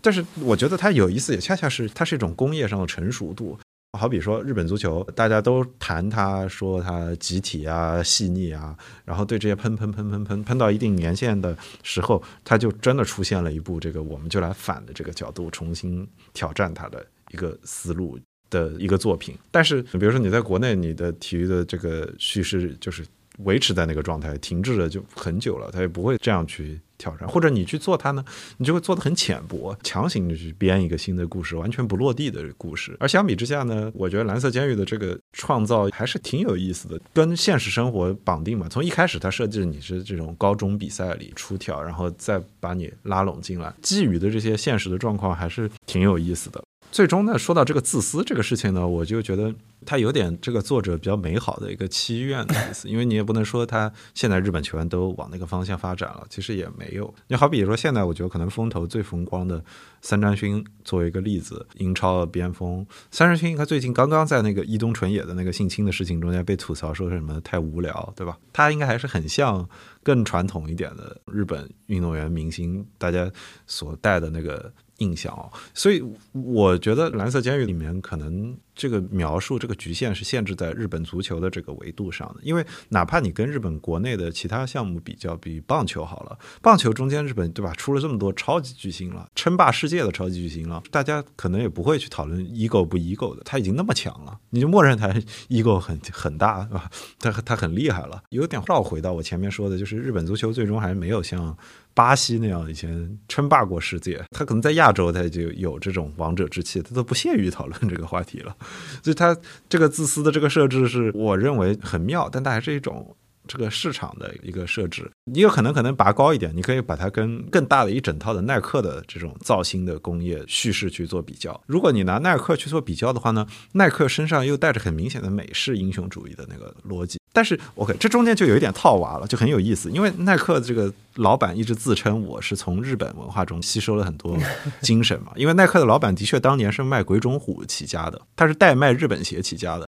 但是我觉得它有意思，也恰恰是它是一种工业上的成熟度。好比说日本足球，大家都谈它，说它集体啊、细腻啊，然后对这些喷喷喷喷喷喷到一定年限的时候，它就真的出现了一部这个我们就来反的这个角度重新挑战它的一个思路的一个作品。但是比如说你在国内，你的体育的这个叙事就是维持在那个状态，停滞了就很久了，它也不会这样去。挑战，或者你去做它呢，你就会做的很浅薄，强行的去编一个新的故事，完全不落地的故事。而相比之下呢，我觉得蓝色监狱的这个创造还是挺有意思的，跟现实生活绑定嘛。从一开始它设计你是这种高中比赛里出挑，然后再把你拉拢进来，基于的这些现实的状况还是挺有意思的。最终呢，说到这个自私这个事情呢，我就觉得他有点这个作者比较美好的一个祈愿的意思，因为你也不能说他现在日本球员都往那个方向发展了，其实也没有。你好比说现在，我觉得可能风头最风光的三占勋作为一个例子，英超的边锋三占勋，他最近刚刚在那个伊东纯也的那个性侵的事情中间被吐槽说什么太无聊，对吧？他应该还是很像更传统一点的日本运动员明星，大家所带的那个。印象哦，所以我觉得《蓝色监狱》里面可能。这个描述这个局限是限制在日本足球的这个维度上的，因为哪怕你跟日本国内的其他项目比较，比棒球好了，棒球中间日本对吧，出了这么多超级巨星了，称霸世界的超级巨星了，大家可能也不会去讨论 ego 不 ego 的，他已经那么强了，你就默认他 ego 很很大，是吧？他他很厉害了，有点绕回到我前面说的，就是日本足球最终还没有像巴西那样以前称霸过世界，他可能在亚洲他就有这种王者之气，他都不屑于讨论这个话题了。所以它这个自私的这个设置是我认为很妙，但它还是一种这个市场的一个设置。你有可能可能拔高一点，你可以把它跟更大的一整套的耐克的这种造星的工业叙事去做比较。如果你拿耐克去做比较的话呢，耐克身上又带着很明显的美式英雄主义的那个逻辑。但是，OK，这中间就有一点套娃了，就很有意思。因为耐克这个老板一直自称我是从日本文化中吸收了很多 精神嘛。因为耐克的老板的确当年是卖鬼冢虎起家的，他是代卖日本鞋起家的。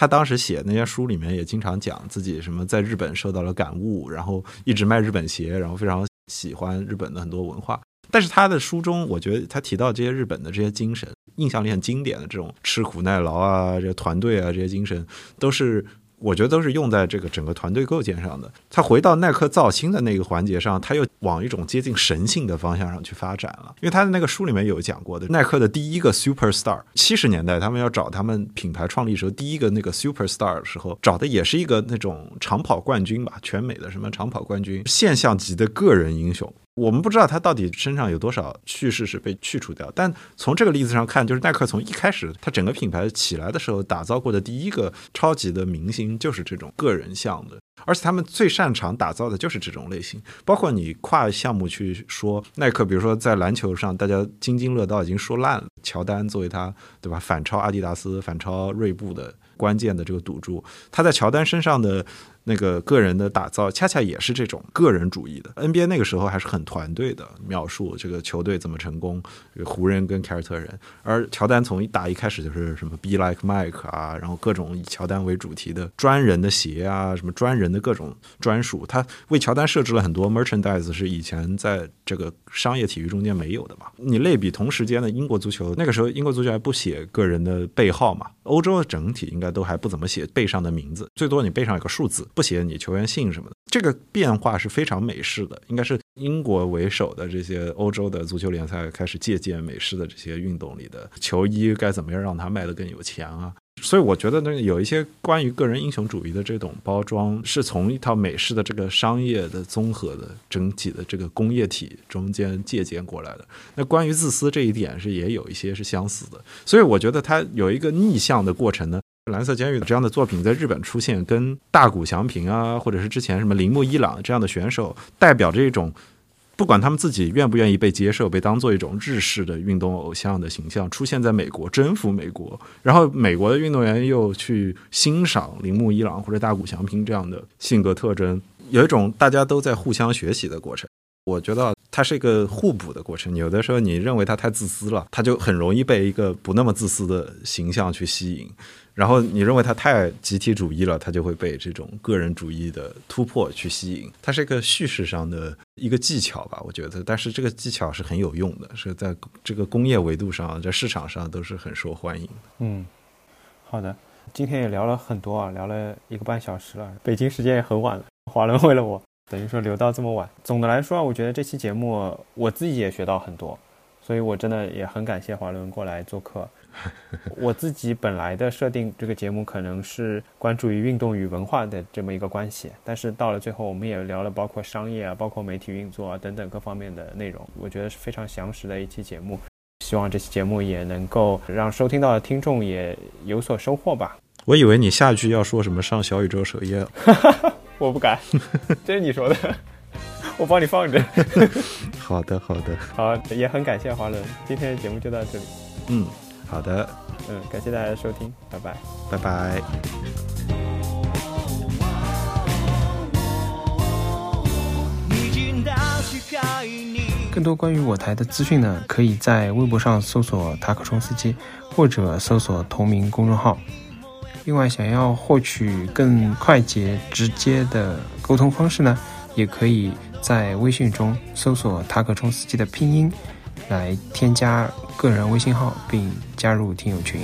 他当时写那些书里面也经常讲自己什么在日本受到了感悟，然后一直卖日本鞋，然后非常喜欢日本的很多文化。但是他的书中，我觉得他提到这些日本的这些精神，印象里很经典的这种吃苦耐劳啊，这团队啊这些精神，都是。我觉得都是用在这个整个团队构建上的。他回到耐克造星的那个环节上，他又往一种接近神性的方向上去发展了。因为他的那个书里面有讲过的，耐克的第一个 super star，七十年代他们要找他们品牌创立时候第一个那个 super star 的时候，找的也是一个那种长跑冠军吧，全美的什么长跑冠军，现象级的个人英雄。我们不知道他到底身上有多少叙事是被去除掉，但从这个例子上看，就是耐克从一开始他整个品牌起来的时候打造过的第一个超级的明星就是这种个人像的，而且他们最擅长打造的就是这种类型。包括你跨项目去说耐克，比如说在篮球上，大家津津乐道已经说烂了，乔丹作为他对吧反超阿迪达斯、反超锐步的关键的这个赌注，他在乔丹身上的。那个个人的打造，恰恰也是这种个人主义的。NBA 那个时候还是很团队的描述，这个球队怎么成功，湖人跟凯尔特人。而乔丹从一打一开始就是什么 Be Like Mike 啊，然后各种以乔丹为主题的专人的鞋啊，什么专人的各种专属，他为乔丹设置了很多 merchandise，是以前在这个商业体育中间没有的嘛。你类比同时间的英国足球，那个时候英国足球还不写个人的背号嘛，欧洲的整体应该都还不怎么写背上的名字，最多你背上有个数字。不写你球员姓什么的，这个变化是非常美式的，应该是英国为首的这些欧洲的足球联赛开始借鉴美式的这些运动里的球衣该怎么样让它卖得更有钱啊？所以我觉得那有一些关于个人英雄主义的这种包装，是从一套美式的这个商业的综合的整体的这个工业体中间借鉴过来的。那关于自私这一点是也有一些是相似的，所以我觉得它有一个逆向的过程呢。蓝色监狱这样的作品在日本出现，跟大谷翔平啊，或者是之前什么铃木一朗这样的选手，代表着一种不管他们自己愿不愿意被接受，被当做一种日式的运动偶像的形象出现在美国，征服美国，然后美国的运动员又去欣赏铃木一朗或者大谷翔平这样的性格特征，有一种大家都在互相学习的过程。我觉得它是一个互补的过程。有的时候你认为他太自私了，他就很容易被一个不那么自私的形象去吸引。然后你认为他太集体主义了，他就会被这种个人主义的突破去吸引。它是一个叙事上的一个技巧吧，我觉得。但是这个技巧是很有用的，是在这个工业维度上，在市场上都是很受欢迎。嗯，好的，今天也聊了很多啊，聊了一个半小时了。北京时间也很晚了，华伦为了我，等于说留到这么晚。总的来说，我觉得这期节目我自己也学到很多，所以我真的也很感谢华伦过来做客。我自己本来的设定，这个节目可能是关注于运动与文化的这么一个关系，但是到了最后，我们也聊了包括商业啊、包括媒体运作啊等等各方面的内容，我觉得是非常详实的一期节目。希望这期节目也能够让收听到的听众也有所收获吧。我以为你下一句要说什么上小宇宙首页了，我不敢，这是你说的，我帮你放着。好的，好的，好，也很感谢华伦，今天的节目就到这里。嗯。好的，嗯，感谢大家的收听，拜拜，拜拜。更多关于我台的资讯呢，可以在微博上搜索“塔克冲司机”，或者搜索同名公众号。另外，想要获取更快捷、直接的沟通方式呢，也可以在微信中搜索“塔克冲司机”的拼音。来添加个人微信号并加入听友群。